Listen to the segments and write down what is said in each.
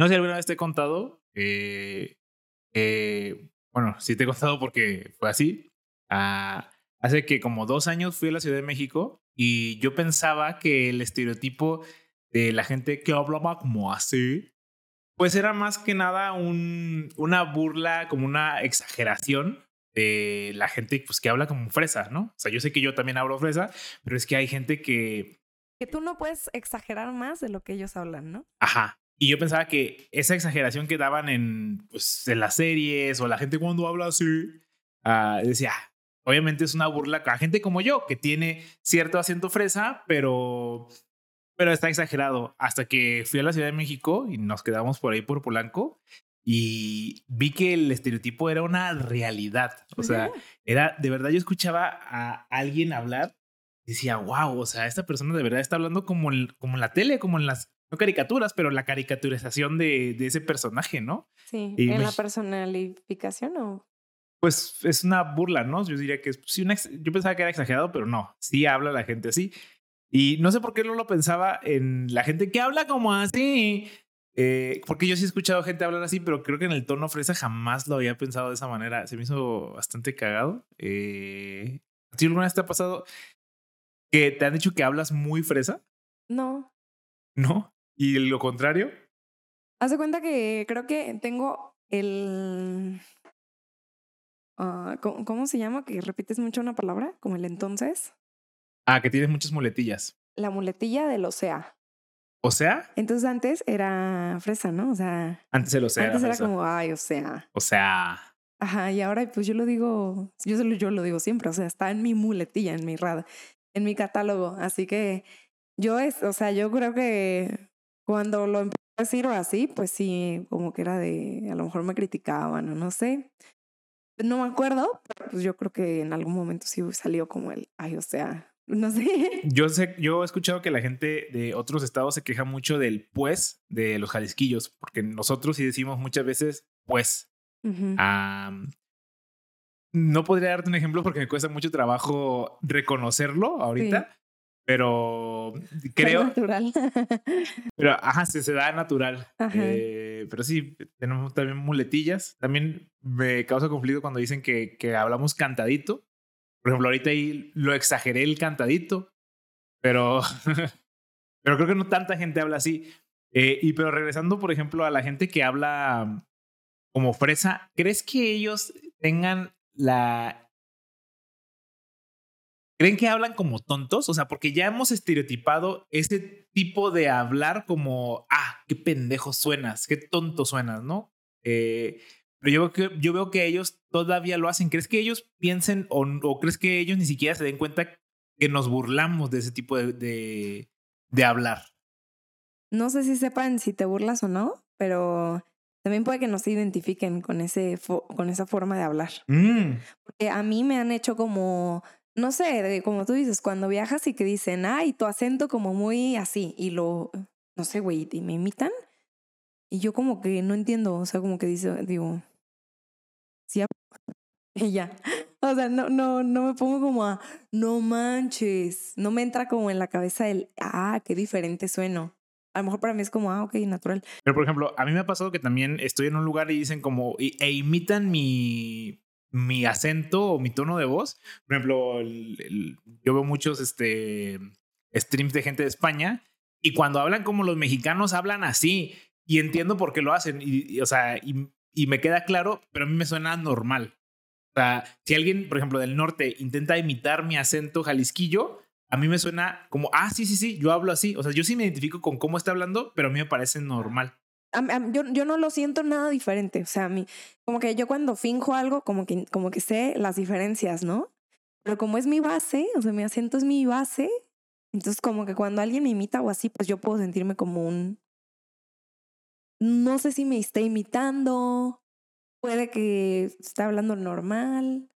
No sé si alguna vez te he contado, eh, eh, bueno, sí te he contado porque fue así. Ah, hace que como dos años fui a la Ciudad de México y yo pensaba que el estereotipo de la gente que hablaba como así, pues era más que nada un, una burla, como una exageración de la gente pues, que habla como fresa, ¿no? O sea, yo sé que yo también hablo fresa, pero es que hay gente que... Que tú no puedes exagerar más de lo que ellos hablan, ¿no? Ajá. Y yo pensaba que esa exageración que daban en, pues, en las series o la gente cuando habla así, uh, decía, obviamente es una burla a gente como yo, que tiene cierto acento fresa, pero, pero está exagerado. Hasta que fui a la Ciudad de México y nos quedamos por ahí por Polanco y vi que el estereotipo era una realidad. O sea, era de verdad yo escuchaba a alguien hablar y decía, wow, o sea, esta persona de verdad está hablando como, como en la tele, como en las no caricaturas, pero la caricaturización de, de ese personaje, ¿no? Sí, en la personalificación o... Pues es una burla, ¿no? Yo diría que es, sí, una, yo pensaba que era exagerado, pero no, sí habla la gente así. Y no sé por qué no lo pensaba en la gente que habla como así. Eh, porque yo sí he escuchado gente hablar así, pero creo que en el tono fresa jamás lo había pensado de esa manera. Se me hizo bastante cagado. Eh, ¿A ti alguna vez te ha pasado que te han dicho que hablas muy fresa? No. ¿No? ¿Y lo contrario? Haz de cuenta que creo que tengo el. Uh, ¿cómo, se llama? Que repites mucho una palabra, como el entonces. Ah, que tienes muchas muletillas. La muletilla del o sea. ¿O sea? Entonces antes era fresa, ¿no? O sea. Antes el o sea. Antes era, como, ay, o sea. O sea. Ajá, y ahora pues yo lo digo, yo, yo lo digo siempre, o sea, está en mi muletilla, en mi rad, en mi catálogo. Así que yo es, o sea, yo creo que cuando lo empecé a decir así, pues sí, como que era de, a lo mejor me criticaban o no sé. No me acuerdo, pero pues yo creo que en algún momento sí salió como el, ay, o sea, no sé. Yo sé, yo he escuchado que la gente de otros estados se queja mucho del pues de los jalisquillos, porque nosotros sí decimos muchas veces pues. no podría darte un ejemplo porque me cuesta mucho trabajo reconocerlo ahorita, pero creo. natural. pero, ajá, se, se da natural. Eh, pero sí, tenemos también muletillas. También me causa conflicto cuando dicen que, que hablamos cantadito. Por ejemplo, ahorita ahí lo exageré el cantadito, pero, pero creo que no tanta gente habla así. Eh, y pero regresando, por ejemplo, a la gente que habla como fresa, ¿crees que ellos tengan la ¿Creen que hablan como tontos? O sea, porque ya hemos estereotipado ese tipo de hablar como, ah, qué pendejo suenas, qué tonto suenas, ¿no? Eh, pero yo, veo que, yo veo que ellos todavía lo hacen. ¿Crees que ellos piensen o, o, crees que ellos ni siquiera se den cuenta que nos burlamos de ese tipo de, de, de hablar? No sé si sepan si te burlas o no, pero también puede que no se identifiquen con, ese con esa forma de hablar. Mm. Porque a mí me han hecho como no sé, como tú dices, cuando viajas y que dicen, ay, tu acento como muy así, y lo, no sé, güey, y me imitan, y yo como que no entiendo, o sea, como que dice, digo, sí, y ya. O sea, no, no, no me pongo como a, no manches, no me entra como en la cabeza el, ah, qué diferente sueno. A lo mejor para mí es como, ah, ok, natural. Pero, por ejemplo, a mí me ha pasado que también estoy en un lugar y dicen como, e imitan mi, mi acento o mi tono de voz. Por ejemplo, yo veo muchos este, streams de gente de España y cuando hablan como los mexicanos hablan así y entiendo por qué lo hacen y, o sea, y, me queda claro, pero a mí me suena normal. O sea, si alguien, por ejemplo, del norte intenta imitar mi acento jalisquillo, a mí me suena como, ah, sí, sí, sí, yo hablo así. O sea, yo sí me identifico con cómo está hablando, pero a mí me parece normal yo, yo no lo siento nada diferente. O sea, a mí, como que yo cuando finjo algo, como que, como que sé las diferencias, ¿no? Pero como es mi base, o sea, mi acento es mi base, entonces como que cuando alguien me imita o así, pues yo puedo sentirme como un... No sé si me está imitando, puede que esté hablando normal,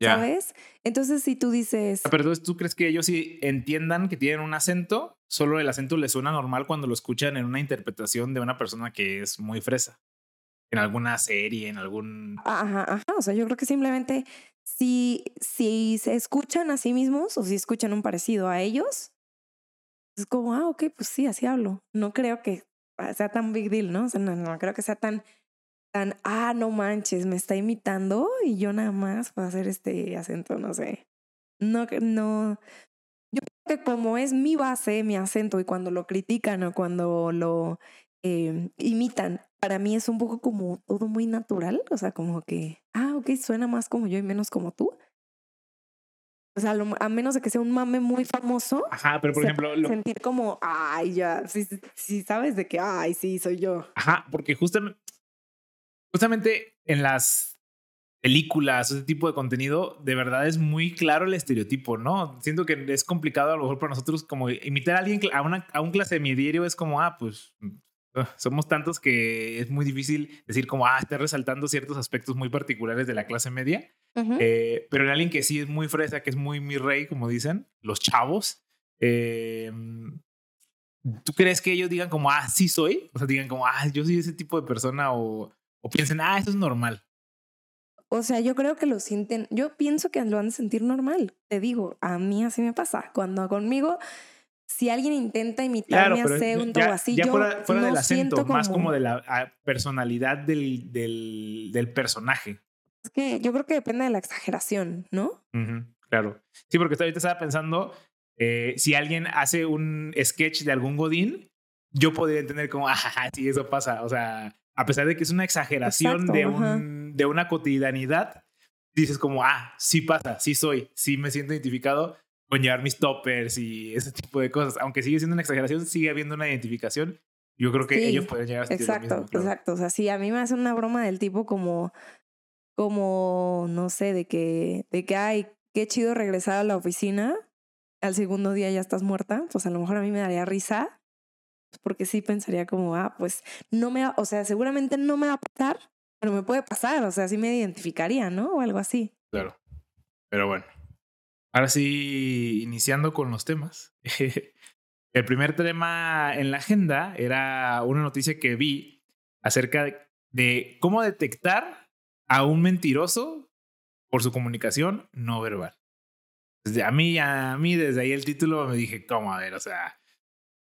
¿sabes? Entonces si tú dices... Ah, pero entonces tú crees que ellos sí entiendan que tienen un acento solo el acento les suena normal cuando lo escuchan en una interpretación de una persona que es muy fresa. En alguna serie, en algún... Ajá, ajá. O sea, yo creo que simplemente si, si se escuchan a sí mismos o si escuchan un parecido a ellos, es como, ah, ok, pues sí, así hablo. No creo que sea tan big deal, ¿no? O sea, no, no creo que sea tan, tan, ah, no manches, me está imitando y yo nada más puedo hacer este acento, no sé. No, no. Yo creo que como es mi base, mi acento, y cuando lo critican o cuando lo eh, imitan, para mí es un poco como todo muy natural, o sea, como que, ah, ok, suena más como yo y menos como tú. O sea, a menos de que sea un mame muy famoso. Ajá, pero por ejemplo. Sentir como, ay, ya, sí, sabes de que, ay, sí, soy yo. Ajá, porque justamente, justamente en las películas, ese tipo de contenido, de verdad es muy claro el estereotipo, ¿no? Siento que es complicado a lo mejor para nosotros como imitar a alguien, a, una, a un clase medio es como, ah, pues ah, somos tantos que es muy difícil decir como, ah, está resaltando ciertos aspectos muy particulares de la clase media. Eh, pero en alguien que sí es muy fresa, que es muy mi rey, como dicen, los chavos, eh, ¿tú crees que ellos digan como, ah, sí soy? O sea, digan como, ah, yo soy ese tipo de persona o, o piensen, ah, eso es normal. O sea, yo creo que lo sienten, yo pienso que lo han de sentir normal. Te digo, a mí así me pasa. Cuando conmigo, si alguien intenta imitarme claro, hacer un todo así, yo fuera, no del acento, más como de la ah, personalidad del, del, del personaje. Es que yo creo que depende de la exageración, ¿no? claro. Sí, porque ahorita estaba pensando, eh, si alguien hace un sketch de algún Godín, yo podría entender como, ah, sí, eso pasa. O sea, a pesar de que es una exageración de, un, de una cotidianidad, dices como, ah, sí pasa, sí soy, sí me siento identificado con llevar mis toppers y ese tipo de cosas. Aunque sigue siendo una exageración, sigue habiendo una identificación. Yo creo que ellos pueden llegar a Exacto, exacto. O sea, sí, a mí me hace una broma del tipo como, como, no sé, de que, de que, ay, qué chido regresar a la oficina. Al segundo día ya estás muerta. Pues a lo mejor a mí me daría risa. Porque sí pensaría como, ah, pues no me, o sea, seguramente no me va a pasar, pero me puede pasar. O sea, sí me identificaría, ¿no? O algo así. Claro. Pero bueno. Ahora sí, iniciando con los temas. El primer tema en la agenda era una noticia que vi acerca de cómo detectar a un mentiroso por su comunicación no verbal. A mí, a mí, desde ahí el título me dije, ¿cómo? A ver, o sea,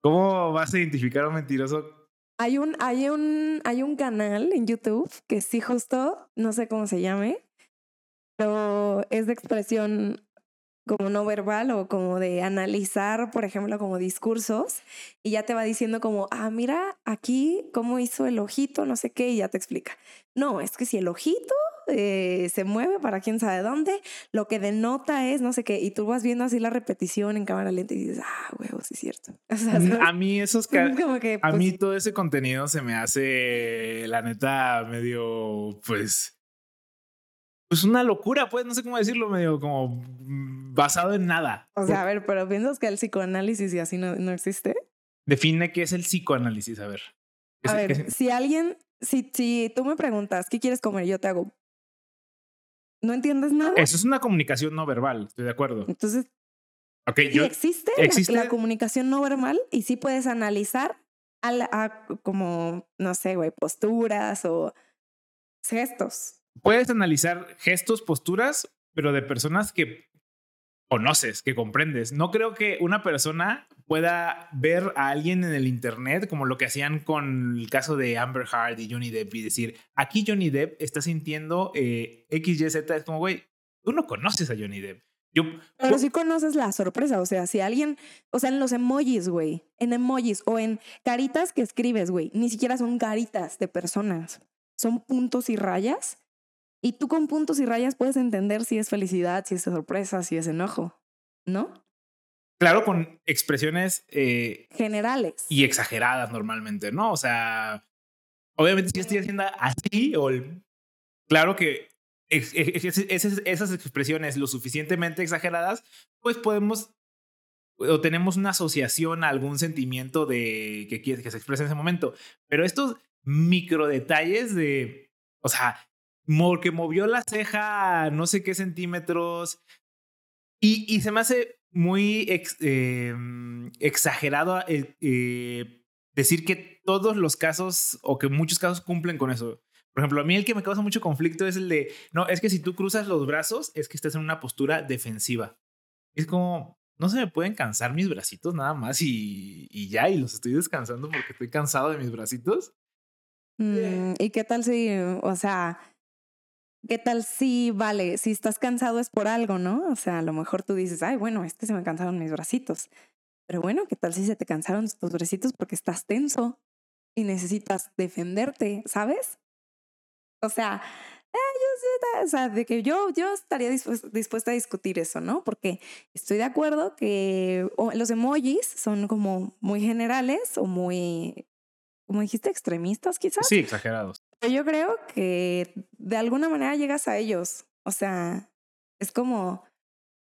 ¿cómo vas a identificar a un mentiroso? Hay un, hay un, hay un canal en YouTube que sí justo, no sé cómo se llame, pero es de expresión como no verbal o como de analizar, por ejemplo, como discursos y ya te va diciendo como, ah, mira aquí cómo hizo el ojito, no sé qué, y ya te explica. No, es que si el ojito eh, se mueve para quién sabe dónde, lo que denota es no sé qué, y tú vas viendo así la repetición en cámara lenta y dices, ah, huevo, sí es cierto. a mí esos como que, a mí pues todo ese contenido se me hace, la neta, medio, pues pues una locura, pues, no sé cómo decirlo, medio como basado en nada. O sea, a ver, pero piensas que el psicoanálisis y así no, no existe. Define qué es el psicoanálisis, a ver. A ver, si alguien, si, si tú me preguntas, ¿qué quieres comer? Yo te hago. ¿No entiendes nada? Eso es una comunicación no verbal, estoy de acuerdo. Entonces, okay, yo, existe, existe? La, comunicación no verbal y sí puedes analizar a, a como, no sé, güey, posturas o gestos puedes analizar gestos, posturas, pero de personas que conoces, que comprendes. No creo que una persona pueda ver a alguien en el internet como lo que hacían con el caso de Amber Heard y Johnny Depp y decir, aquí Johnny Depp está sintiendo eh, X, Y, Z. Es como, güey, tú no conoces a Johnny Depp. Yo, Pero sí conoces la sorpresa, o sea, si alguien, o sea, en los emojis, güey, en emojis o en caritas que escribes, güey, ni siquiera son caritas de personas, son puntos y rayas y tú con puntos y rayas puedes entender si es felicidad, si es sorpresa, si es enojo, ¿no? Claro, con expresiones eh, generales y exageradas normalmente, ¿no? O sea, obviamente si estoy haciendo así, o claro que esas expresiones lo suficientemente exageradas, pues podemos o tenemos una asociación a algún sentimiento de que, que se expresa en ese momento. Pero estos micro detalles de, o sea, que movió la ceja no sé qué centímetros. Y, y se me hace muy em, exagerado eh, eh, decir que todos los casos o que muchos casos cumplen con eso. Por ejemplo, a mí el que me causa mucho conflicto es el de, no, es que si tú cruzas los brazos es que estás en una postura defensiva. Es como, no se me pueden cansar mis bracitos nada más y, y ya, y los estoy descansando porque estoy cansado de mis bracitos. Mm, ¿Y qué tal si, o sea, qué tal si, vale, si estás cansado es por algo, ¿no? O sea, a lo mejor tú dices, ay, bueno, este se me cansaron mis bracitos. Pero bueno, ¿qué tal si se te cansaron tus bracitos porque estás tenso y necesitas defenderte, ¿sabes? O sea, eh, yo, o sea, de que yo, yo estaría dispuesta a discutir eso, ¿no? Porque estoy de acuerdo que los emojis son como muy generales o muy, como dijiste, extremistas quizás. Sí, exagerados. Pero yo creo que de alguna manera llegas a ellos. O sea, es como,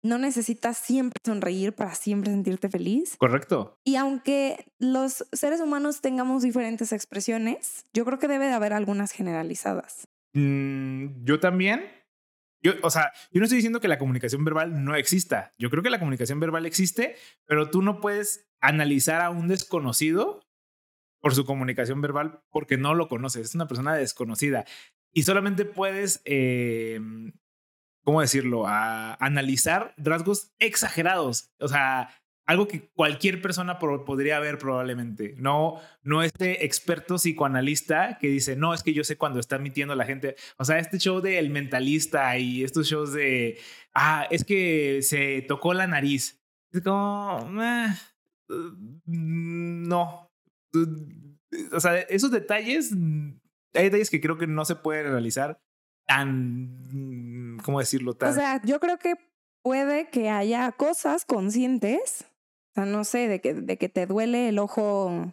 no necesitas siempre sonreír para siempre sentirte feliz. Correcto. Y aunque los seres humanos tengamos diferentes expresiones, yo creo que debe de haber algunas generalizadas. Mm, yo también. Yo, o sea, yo no estoy diciendo que la comunicación verbal no exista. Yo creo que la comunicación verbal existe, pero tú no puedes analizar a un desconocido por su comunicación verbal porque no lo conoces. Es una persona desconocida. Y solamente puedes eh, ¿cómo decirlo? A analizar rasgos exagerados. O sea, algo que cualquier persona podría ver probablemente. No, no este experto psicoanalista que dice, no, es que yo sé cuando está mintiendo la gente. O sea, este show de El Mentalista y estos shows de, ah, es que se tocó la nariz. Es como, eh, no. O sea, esos detalles, hay detalles que creo que no se pueden realizar tan, ¿cómo decirlo? Tan... O sea, yo creo que puede que haya cosas conscientes, o sea, no sé, de que, de que te duele el ojo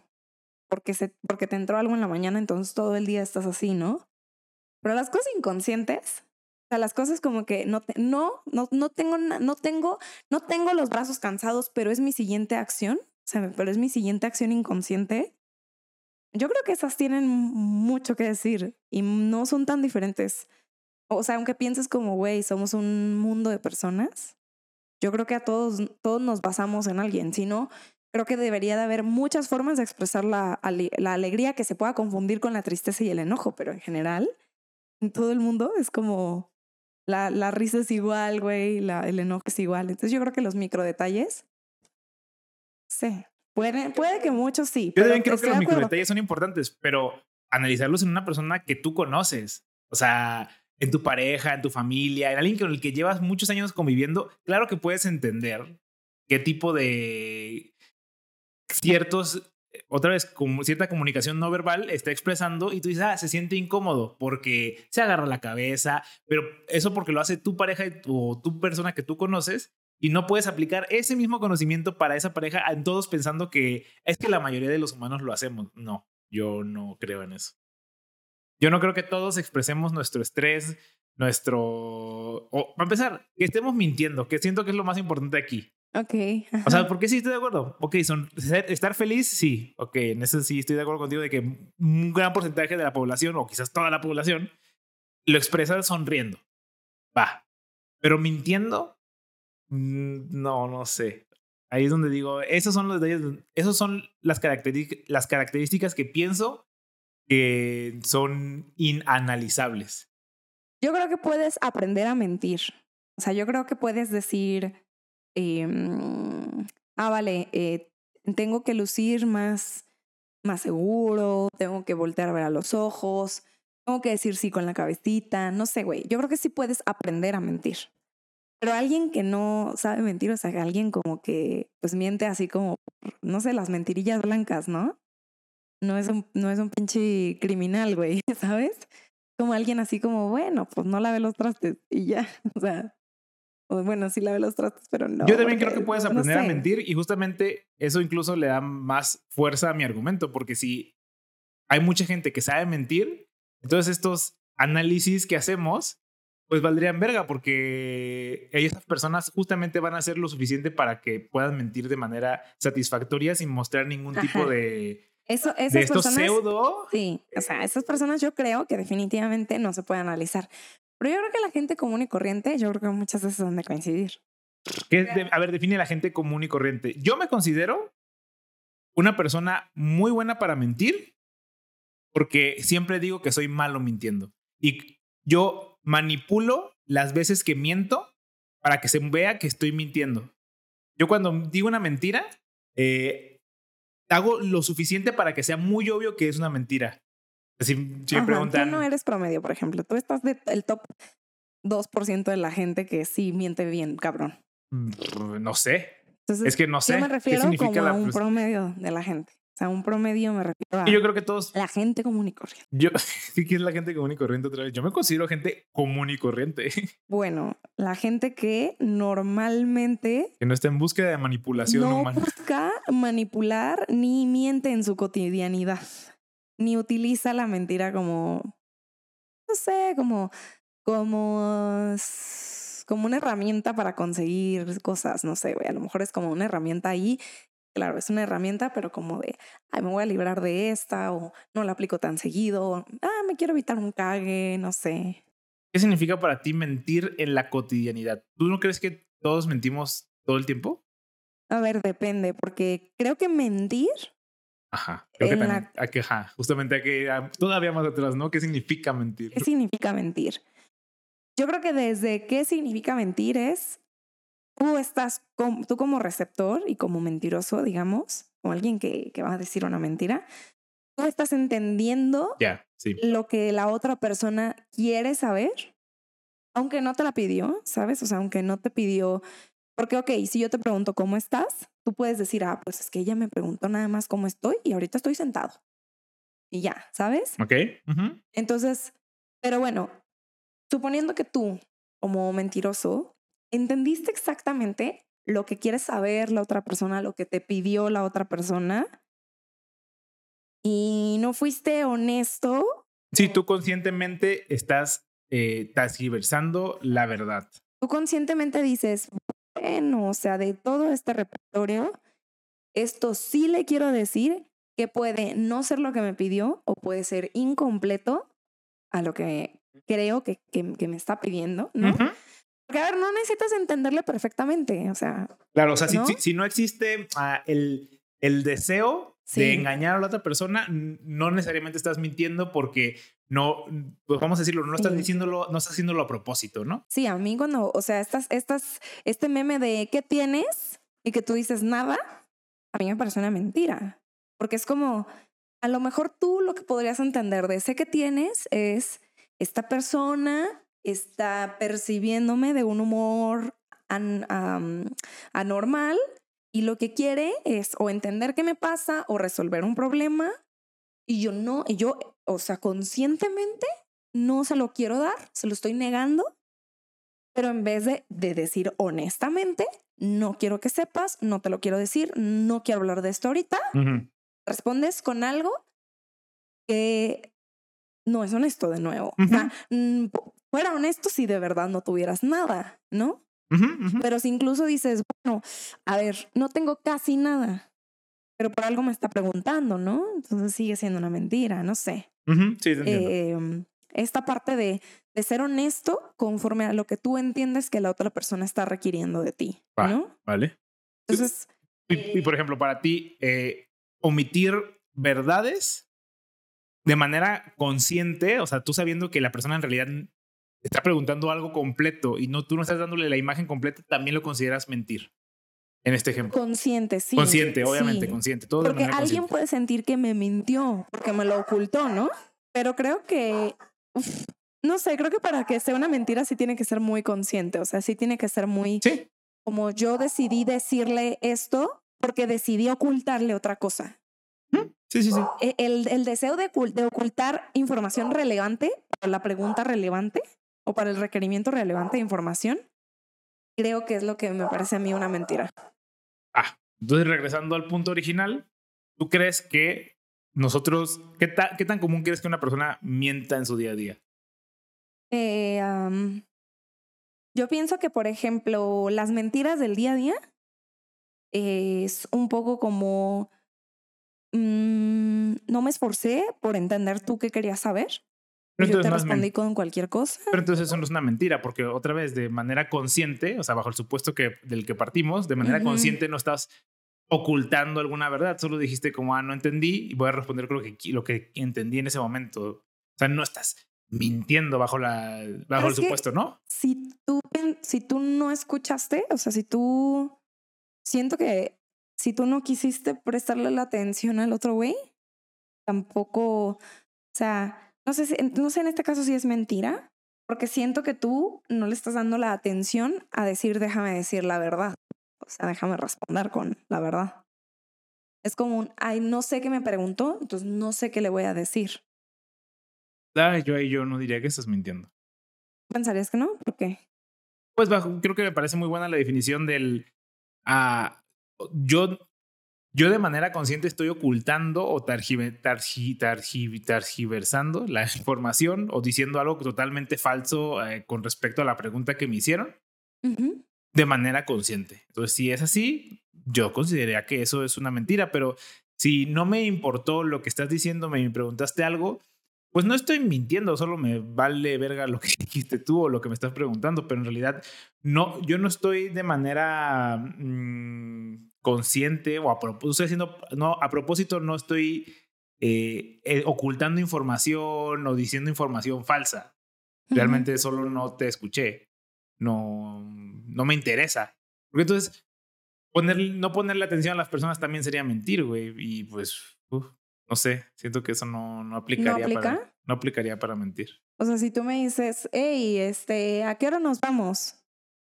porque, se, porque te entró algo en la mañana, entonces todo el día estás así, ¿no? Pero las cosas inconscientes, o sea, las cosas como que no, no, no, no tengo, no tengo, no tengo los brazos cansados, pero es mi siguiente acción, pero es mi siguiente acción inconsciente. Yo creo que esas tienen mucho que decir y no son tan diferentes o sea, aunque pienses como, güey, somos un mundo de personas, yo creo que a todos, todos nos basamos en alguien. Si no, creo que debería de haber muchas formas de expresar la, la alegría que se pueda confundir con la tristeza y el enojo, pero en general, en todo el mundo es como la, la risa es igual, güey, el enojo es igual. Entonces yo creo que los micro detalles, sí, puede, puede que muchos sí. Yo también creo que los micro detalles son importantes, pero analizarlos en una persona que tú conoces. O sea, en tu pareja, en tu familia, en alguien con el que llevas muchos años conviviendo, claro que puedes entender qué tipo de ciertos, otra vez, como cierta comunicación no verbal está expresando y tú dices, ah, se siente incómodo porque se agarra la cabeza, pero eso porque lo hace tu pareja o tu persona que tú conoces y no puedes aplicar ese mismo conocimiento para esa pareja en todos pensando que es que la mayoría de los humanos lo hacemos. No, yo no creo en eso. Yo no creo que todos expresemos nuestro estrés, nuestro... O, para empezar, que estemos mintiendo, que siento que es lo más importante aquí. Ok. O sea, ¿por qué sí estoy de acuerdo? Ok, son, estar feliz, sí. Ok, en eso sí estoy de acuerdo contigo de que un gran porcentaje de la población, o quizás toda la población, lo expresa sonriendo. Va. Pero mintiendo, no, no sé. Ahí es donde digo, esos son los detalles, esos son las, las características que pienso que son inanalizables. Yo creo que puedes aprender a mentir. O sea, yo creo que puedes decir, em, ah, vale, eh, tengo que lucir más, más seguro, tengo que voltear a ver a los ojos, tengo que decir sí con la cabecita, no sé, güey. Yo creo que sí puedes aprender a mentir. Pero alguien que no sabe mentir, o sea, alguien como que pues miente así como, no sé, las mentirillas blancas, ¿no? no es un, no es un pinche criminal, güey, ¿sabes? Como alguien así como, bueno, pues no lave los trastes y ya, o sea, bueno, sí lave los trastes, pero no. Yo también creo que puedes aprender a mentir y justamente eso incluso le da más fuerza a mi argumento, porque si hay mucha gente que sabe mentir, entonces estos análisis que hacemos, pues valdrían verga, porque esas personas justamente van a hacer lo suficiente para que puedan mentir de manera satisfactoria sin mostrar ningún tipo de eso, esas de estos pseudo. Sí, o sea, esas personas yo creo que definitivamente no se puede analizar. Pero yo creo que la gente común y corriente, yo creo que muchas veces son de coincidir. a ver, define la gente común y corriente. Yo me considero una persona muy buena para mentir porque siempre digo que soy malo mintiendo. Y yo manipulo las veces que miento para que se vea que estoy mintiendo. Yo cuando digo una mentira, eh, hago lo suficiente para que sea muy obvio que es una mentira. Si, si me Ajá, preguntan, Tú no eres promedio, por ejemplo. Tú estás del top 2% de la gente que sí miente bien, cabrón. "Mm, no sé, Entonces, es que no sé yo me qué refiero significa como la un frus- promedio de la gente. Sea, un promedio me refiero a Yo creo que todos, la gente común y corriente. yo, que es la gente común y corriente otra vez. Yo me considero gente común y corriente, Bueno, la gente que normalmente que no está en búsqueda de manipulación no humana. busca manipular ni miente en su cotidianidad, ni utiliza la mentira como, no sé, como, como, como una herramienta para conseguir cosas, no sé, güey, a lo mejor es como una herramienta ahí. Claro, es una herramienta, pero como de, ay, me voy a librar de esta, o no la aplico tan seguido, o, ah, me quiero evitar un cague, no sé. ¿Qué significa para ti mentir en la cotidianidad? ¿Tú no crees que todos mentimos todo el tiempo? A ver, depende, porque creo que mentir Ajá. Creo que la- también. hay que, ajá, justamente hay que ir a- todavía más atrás, ¿no? ¿Qué significa mentir? ¿Qué significa mentir? Yo creo que desde qué significa mentir es tú estás, com- tú como receptor y como mentiroso, digamos, como alguien que, que va a decir una mentira, tú estás entendiendo sí. lo que la otra persona quiere saber, aunque no te la pidió, ¿sabes? O sea, aunque no te pidió, porque, ok, si yo te pregunto cómo estás, tú puedes decir, ah, pues es que ella me preguntó nada más cómo estoy y ahorita estoy sentado. Y ya, ¿sabes? Ok. Entonces, pero bueno, suponiendo que tú, como mentiroso, entendiste exactamente lo que quieres saber la otra persona, lo que te pidió la otra persona, y no fuiste honesto, Sí, tú conscientemente estás eh, transgiversando la verdad. tú conscientemente dices, bueno, o sea, de todo este repertorio, esto sí le quiero decir que puede no ser lo que me pidió o puede ser incompleto a lo que creo que, que, que me está pidiendo, ¿no? Ujú. Porque, a ver, no necesitas entenderle perfectamente, o sea, Claro, o sea, si- ¿No? si, si no existe ah, el, el deseo Sí. de engañar a la otra persona, no necesariamente estás mintiendo porque no, pues vamos a decirlo, no estás Sí. diciéndolo, no estás haciéndolo a propósito, ¿no? sí, a mí cuando, o sea, estas, estas, este meme de ¿qué tienes? y que tú dices nada, a mí me parece una mentira. Porque es como, a lo mejor tú lo que podrías entender de ese que tienes es esta persona está percibiéndome de un humor an- am, anormal y lo que quiere es o entender qué me pasa o resolver un problema y yo no, y yo, o sea, conscientemente no se lo quiero dar, se lo estoy negando, pero en vez de, de decir honestamente, no quiero que sepas, no te lo quiero decir, no quiero hablar de esto ahorita, respondes con algo que no es honesto de nuevo. O sea, fu- fuera honesto si de verdad no tuvieras nada, ¿no? Ujú, ujú. Pero si incluso dices, bueno, a ver, no tengo casi nada, pero por algo me está preguntando, ¿no? Entonces sigue siendo una mentira, no sé. Ujú, Sí, te entiendo. Eh, esta parte de, de ser honesto conforme a lo que tú entiendes que la otra persona está requiriendo de ti, Va. ¿no? vale. Entonces, Y, y, por ejemplo, para ti, eh, omitir verdades de manera consciente, o sea, tú sabiendo que la persona en realidad está preguntando algo completo y no tú no estás dándole la imagen completa, también lo consideras mentir. En este ejemplo. consciente, sí. consciente, obviamente, sí. consciente. Todo Porque alguien consciente. puede sentir que me mintió, porque me lo ocultó, ¿no? Pero creo que, uf, no sé, creo que para que sea una mentira sí tiene que ser muy consciente, o sea, sí tiene que ser muy, Sí. como yo decidí decirle esto porque decidí ocultarle otra cosa. Sí, sí, sí. E- El, el deseo de, ocul- de ocultar información relevante la pregunta relevante o para el requerimiento relevante de información, creo que es lo que me parece a mí una mentira. Ah, entonces regresando al punto original, ¿tú crees que nosotros, qué, ta- qué tan común crees que una persona mienta en su día a día? Eh, yo pienso que, por ejemplo, las mentiras del día a día es un poco como mm, no me esforcé por entender tú qué querías saber. Pero Yo te respondí con cualquier cosa. Pero entonces eso no es una mentira, porque otra vez, de manera consciente, o sea, bajo el supuesto que, del que partimos, de manera consciente no estás ocultando alguna verdad, solo dijiste como, ah, no entendí y voy a responder con lo que, lo que entendí en ese momento. O sea, no estás mintiendo bajo, la, bajo el supuesto, ¿no? Si tú, si tú no escuchaste, o sea, si tú siento que si tú no quisiste prestarle la atención al otro güey, tampoco, o sea, no sé, si, no sé en este caso si es mentira, porque siento que tú no le estás dando la atención a decir, déjame decir la verdad. O sea, déjame responder con la verdad. Es como un, ay, no sé qué me preguntó, entonces no sé qué le voy a decir. Ah, yo ahí yo no diría que estás mintiendo. ¿Pensarías que no? ¿Por qué? Pues bajo, creo que me parece muy buena la definición del... ah yo, yo de manera consciente estoy ocultando o targive- targi- targi- targiversando la información o diciendo algo totalmente falso eh, con respecto a la pregunta que me hicieron Ujú. de manera consciente. Entonces, si es así, yo consideraría que eso es una mentira, pero si no me importó lo que estás diciendo, me preguntaste algo, pues no estoy mintiendo, solo me vale verga lo que dijiste tú o lo que me estás preguntando, pero en realidad no, yo no estoy de manera mm, consciente o a propósito, estoy haciendo, no, a propósito no estoy eh, eh, ocultando información o diciendo información falsa. Realmente solo no te escuché. No, no me interesa. Porque entonces, poner, no ponerle atención a las personas también sería mentir, güey. Y pues, uf, no sé, siento que eso no, no aplicaría para. aplica? No aplicaría para mentir. O sea, si tú me dices, hey, este, ¿a qué hora nos vamos?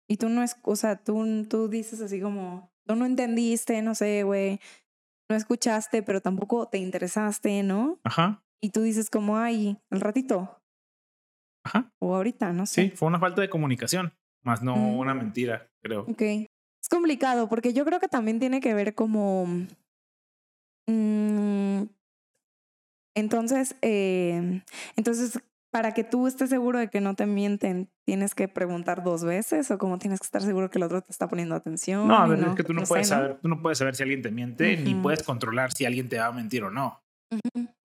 Y tú no es, o sea, tú, tú dices así como, tú no entendiste, no sé, güey, no escuchaste, pero tampoco te interesaste, ¿no? Ajá, Y tú dices como, ay, al ratito, ajá. o ahorita, no sé. Sí, fue una falta de comunicación, más no Mm. una mentira, creo. Ok. Es complicado porque yo creo que también tiene que ver como... mm, entonces, eh, entonces, para que tú estés seguro de que no te mienten, tienes que preguntar dos veces o como tienes que estar seguro que el otro te está poniendo atención. No, a ver, es que tú no, puedes saber, tú no puedes saber si alguien te miente, ni puedes controlar si alguien te va a mentir o no.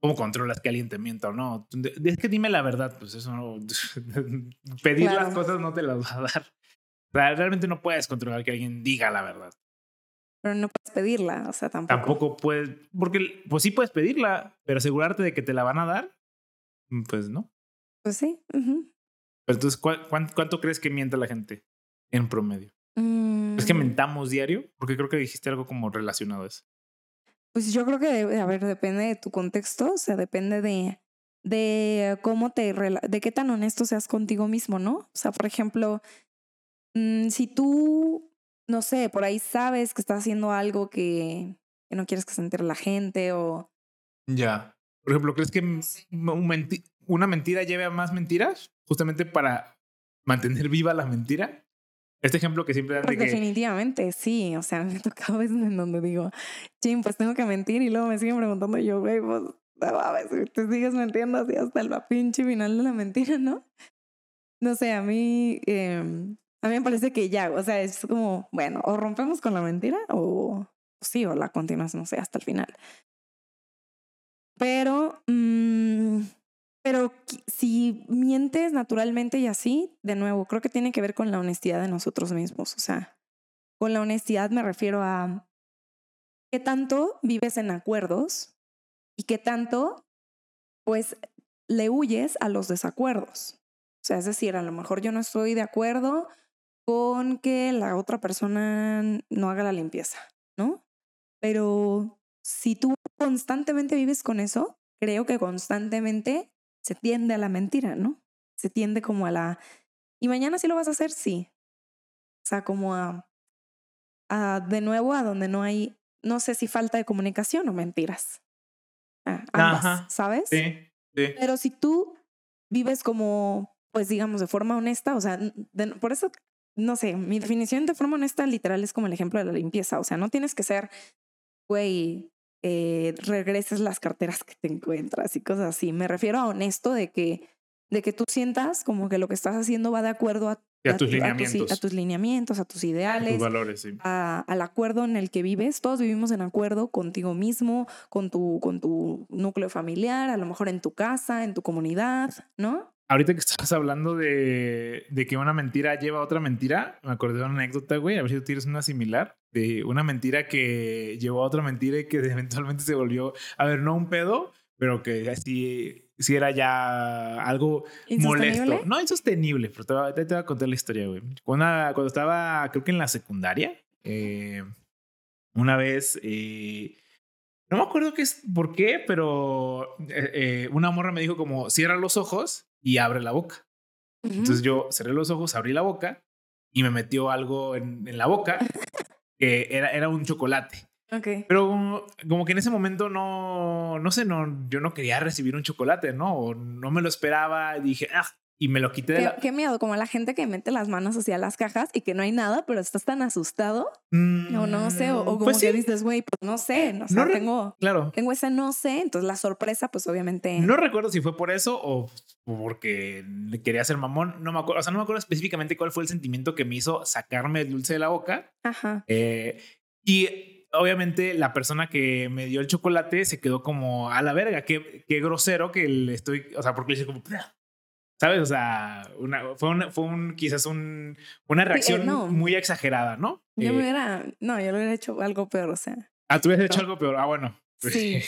¿Cómo controlas que alguien te mienta o no? Es que dime la verdad, pues eso no. Pedir las cosas no te las va a dar. O sea, realmente no puedes controlar que alguien diga la verdad. Pero no puedes pedirla, o sea, tampoco. Tampoco puedes, porque pues sí puedes pedirla, pero asegurarte de que te la van a dar, mm, pues no. Pues sí. Pero entonces, ¿cuál- cuán- ¿cuánto crees que miente la gente en promedio? ¿Es que Mm, mentamos diario? Porque creo que dijiste algo como relacionado a eso. Pues yo creo que, a ver, depende de tu contexto, o sea, depende de, de cómo te, de qué tan honesto seas contigo mismo, ¿no? O sea, por ejemplo, mm, si tú, no sé, por ahí sabes que estás haciendo algo que, que no quieres que se entere la gente o... Ya. Por ejemplo, ¿crees que una mentira lleve a más mentiras? Justamente para mantener viva la mentira. Este ejemplo que siempre dan Pues de que. definitivamente, sí, o sea, me ha tocado veces en donde digo, ching, pues tengo que mentir y luego me siguen preguntando yo, güey, pues, no te sigues mintiendo así hasta el pinche final de la mentira, ¿no? No sé, a mí, eh, a mí me parece que ya, o sea, es como, bueno, o rompemos con la mentira o sí, o la continúas, no sé, hasta el final. Pero, mm, pero si mientes naturalmente y así, de nuevo, creo que tiene que ver con la honestidad de nosotros mismos. O sea, con la honestidad me refiero a qué tanto vives en acuerdos y qué tanto, pues, le huyes a los desacuerdos. O sea, es decir, a lo mejor yo no estoy de acuerdo con que la otra persona no haga la limpieza, ¿no? Pero si tú constantemente vives con eso, creo que constantemente se tiende a la mentira, ¿no? Se tiende como a la... ¿Y mañana sí lo vas a hacer? Sí. O sea, como a... a de nuevo a donde no hay, no sé si falta de comunicación o mentiras. Ah, ambas, Ajá. ¿sabes? Sí, sí. Pero si tú vives como, pues digamos, de forma honesta, o sea, de- por eso, no sé, mi definición de forma honesta literal es como el ejemplo de la limpieza. O sea, no tienes que ser, güey, eh, regreses las carteras que te encuentras y cosas así. Me refiero a honesto de que, de que tú sientas como que lo que estás haciendo va de acuerdo a, tus tu- lineamientos. a tus lineamientos, a tus Tus ideales, valores, sí. al acuerdo en el que vives. Todos vivimos en acuerdo contigo mismo, con tu, con tu núcleo familiar, a lo mejor en tu casa, en tu comunidad, ¿no? Ahorita que estás hablando de, de que una mentira lleva a otra mentira, me acordé de una anécdota, güey. A ver si tú tienes una similar. De una mentira que llevó a otra mentira y que eventualmente se volvió, a ver, no un pedo, pero que así sí era ya algo molesto. No insostenible, pero te voy, a- te voy a contar la historia, güey. Cuando, cuando estaba, creo que en la secundaria, eh, una vez, eh, no me acuerdo qué es, por qué, pero eh, eh, una morra me dijo como, cierra los ojos y abre la boca. Entonces yo cerré los ojos, abrí la boca y me metió algo en, en la boca que era, era un chocolate. Ok. Pero como, como que en ese momento no, no sé, no, yo no quería recibir un chocolate, ¿no? O no me lo esperaba. Dije, ah, y me lo quité de Qué, la... qué miedo, como la gente que mete las manos hacia las cajas y que no hay nada, pero estás tan asustado. O no sé, o, o como Pues que sí, dices, güey, pues no sé, no, o No sea, re- tengo, claro. tengo ese no sé, entonces la sorpresa, pues obviamente. No recuerdo si fue por eso o porque quería ser mamón. No me acuerdo, o sea, no me acuerdo específicamente cuál fue el sentimiento que me hizo sacarme el dulce de la boca. Ajá. Eh, y obviamente la persona que me dio el chocolate se quedó como a la verga. Qué, qué grosero que le estoy, o sea, porque le hice como, ¿sabes? O sea, una, fue, una- fue un, quizás un, una reacción no. muy exagerada, ¿no? Yo Eh, me hubiera, no, yo le hubiera hecho algo peor, o sea. ah, tú hubieras hecho algo peor. Ah, bueno. Sí.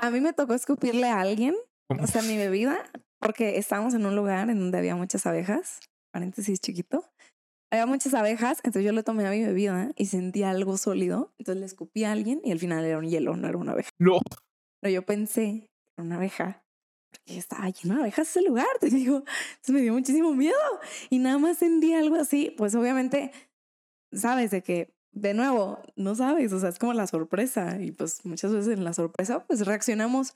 A mí me tocó escupirle a alguien, ¿Cómo? o sea, mi bebida, porque estábamos en un lugar en donde había muchas abejas, paréntesis chiquito. Había muchas abejas, entonces yo le tomé a mi bebida y sentí algo sólido, entonces le escupí a alguien y al final era un hielo, no era una abeja. No. Pero yo pensé que era una abeja, porque estaba lleno de abejas ese lugar, te digo. Entonces me dio muchísimo miedo y nada más sentí algo así. Pues obviamente, sabes de que, de nuevo, no sabes, o sea, es como la sorpresa. Y pues muchas veces en la sorpresa, pues reaccionamos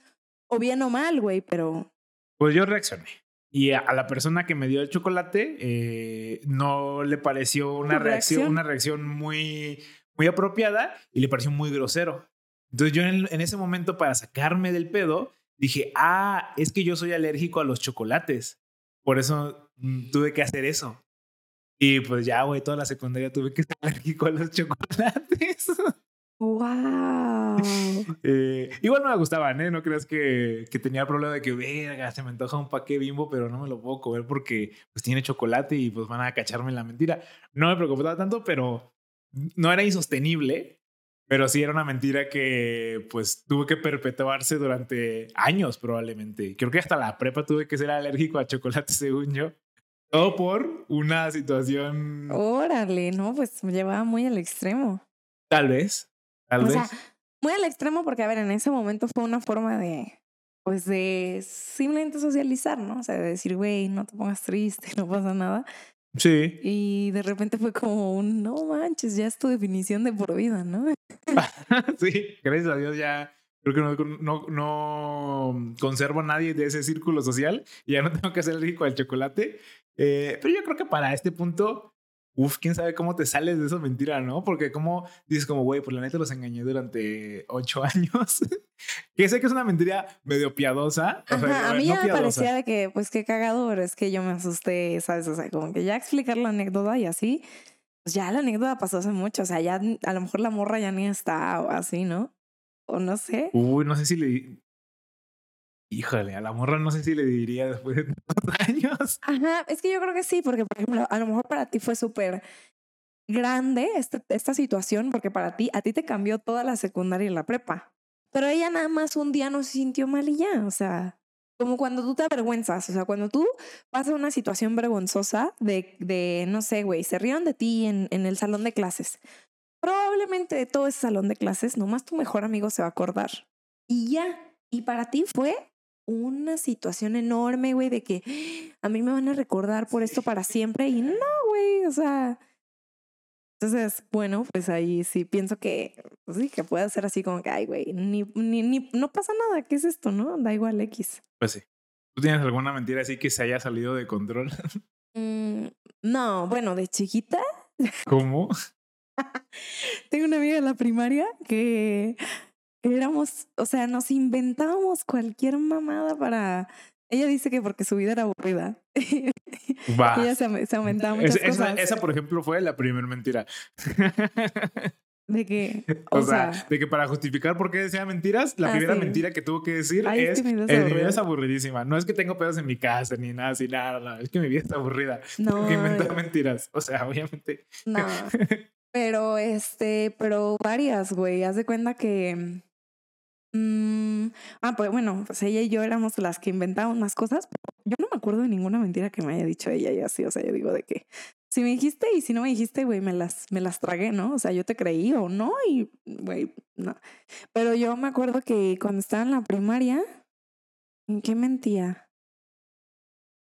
o bien o mal, güey, pero Pues yo reaccioné. Y a, la persona que me dio el chocolate eh, no le pareció una ¿Tu reacción, reacción? una reacción muy, muy apropiada y le pareció muy grosero. Entonces yo en, en ese momento para sacarme del pedo dije, ah, es que yo soy alérgico a los chocolates. Por eso mm, tuve que hacer eso. Y pues ya, güey, toda la secundaria tuve que ser alérgico a los chocolates. wow. Eh, igual no me gustaban, ¿eh? No creas que, que tenía problema de que, verga, se me antoja un paquete bimbo, pero no me lo puedo comer porque pues tiene chocolate y pues van a cacharme la mentira. No me preocupaba tanto, pero no era insostenible, pero sí era una mentira que pues tuvo que perpetuarse durante años probablemente. Creo que hasta la prepa tuve que ser alérgico a chocolate, según yo. Todo por una situación, Órale, no, pues me llevaba muy al extremo. tal vez, tal o vez. sea, muy al extremo porque, a ver, en ese momento fue una forma de, pues, de simplemente socializar, ¿no? O sea, de decir, güey, no te pongas triste, no pasa nada. Sí. Y de repente fue como un, no manches, ya es tu definición de por vida, ¿no? sí, gracias a Dios ya creo que no, no, no conservo a nadie de ese círculo social y ya no tengo que ser alérgico al chocolate. Eh, pero yo creo que para este punto, uff, quién sabe cómo te sales de esa mentira, ¿no? Porque como dices como, güey, pues la neta los engañé durante ocho años. que sé que es una mentira medio piadosa. o sea, Ajá, a mí no ya me parecía de que, pues, qué cagado, pero es que yo me asusté, ¿sabes? O sea, como que ya explicar la anécdota y así, pues ya la anécdota pasó hace mucho, o sea, ya a lo mejor la morra ya ni está o así, ¿no? O no sé. Uy, no sé si le... Híjole, a la morra no sé si le diría después de tantos años. Ajá, es que yo creo que sí, porque por ejemplo, a lo mejor para ti fue súper grande esta, esta situación, porque para ti, a ti te cambió toda la secundaria y la prepa. Pero ella nada más un día no se sintió mal y ya, o sea, como cuando tú te avergüenzas, o sea, cuando tú pasas una situación vergonzosa de, de no sé, güey, se rieron de ti en, en el salón de clases. Probablemente de todo ese salón de clases, nomás tu mejor amigo se va a acordar. Y ya, y para ti fue una situación enorme, güey, de que a mí me van a recordar por esto para siempre y no, güey, o sea. Entonces, bueno, pues ahí sí pienso que pues sí, que puede ser así como que, ay, güey, ni, ni, ni, no pasa nada, ¿qué es esto, no? Da igual X. Pues sí. ¿Tú tienes alguna mentira así que se haya salido de control? Mm, no, bueno, de chiquita ¿Cómo? tengo una amiga de la primaria que éramos, o sea, nos inventábamos cualquier mamada para. Ella dice que porque su vida era aburrida. Va. Ella se, se aumentaba muchas Es- esa, cosas. esa, por ejemplo, fue la primera mentira. De que, o, o, sea, sea, de que para justificar por qué decía mentiras, la Ah, primera sí. mentira que tuvo que decir Ay, es es, que mi vida es "Eh, mi vida aburrida". es aburridísima. No es que tengo pedos en mi casa ni nada así, nada, nada. Es que mi vida está aburrida. no, Que inventar mentiras. O sea, obviamente. no. Pero este, pero varias, güey. Haz de cuenta que. Mm, ah, pues bueno, pues ella y yo éramos las que inventábamos más cosas. pero Yo no me acuerdo de ninguna mentira que me haya dicho ella y así. O sea, yo digo de que si me dijiste y si no me dijiste, güey, me las, me las tragué, ¿no? O sea, yo te creí o no y, güey, no. Pero yo me acuerdo que cuando estaba en la primaria, ¿en qué mentía?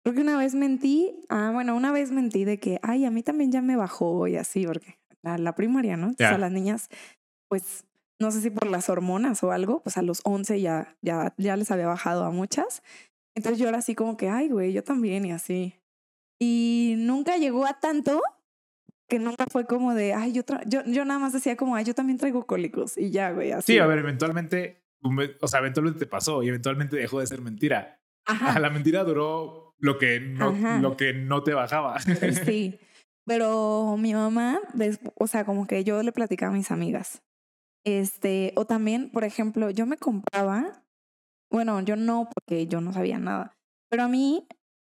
Creo que una vez mentí, ah, bueno, una vez mentí de que, ay, a mí también ya me bajó y así, porque la, la primaria, ¿no? Entonces Ya. a las niñas, pues, no sé si por las hormonas o algo, pues a los 11 ya, ya, ya les había bajado a muchas. Entonces yo era así como que, ay, güey, yo también y así. Y nunca llegó a tanto que nunca fue como de, ay, yo, yo, yo nada más decía como, ay, yo también traigo cólicos y ya, güey, así. Sí, a ver, eventualmente, o sea, eventualmente te pasó y eventualmente dejó de ser mentira. Ajá. La mentira duró lo que no, Ajá. lo que no te bajaba. Sí, pero mi mamá, o sea, como que yo le platicaba a mis amigas. Este, o también, por ejemplo, yo me compraba, bueno, yo no, porque yo no sabía nada, pero a mí,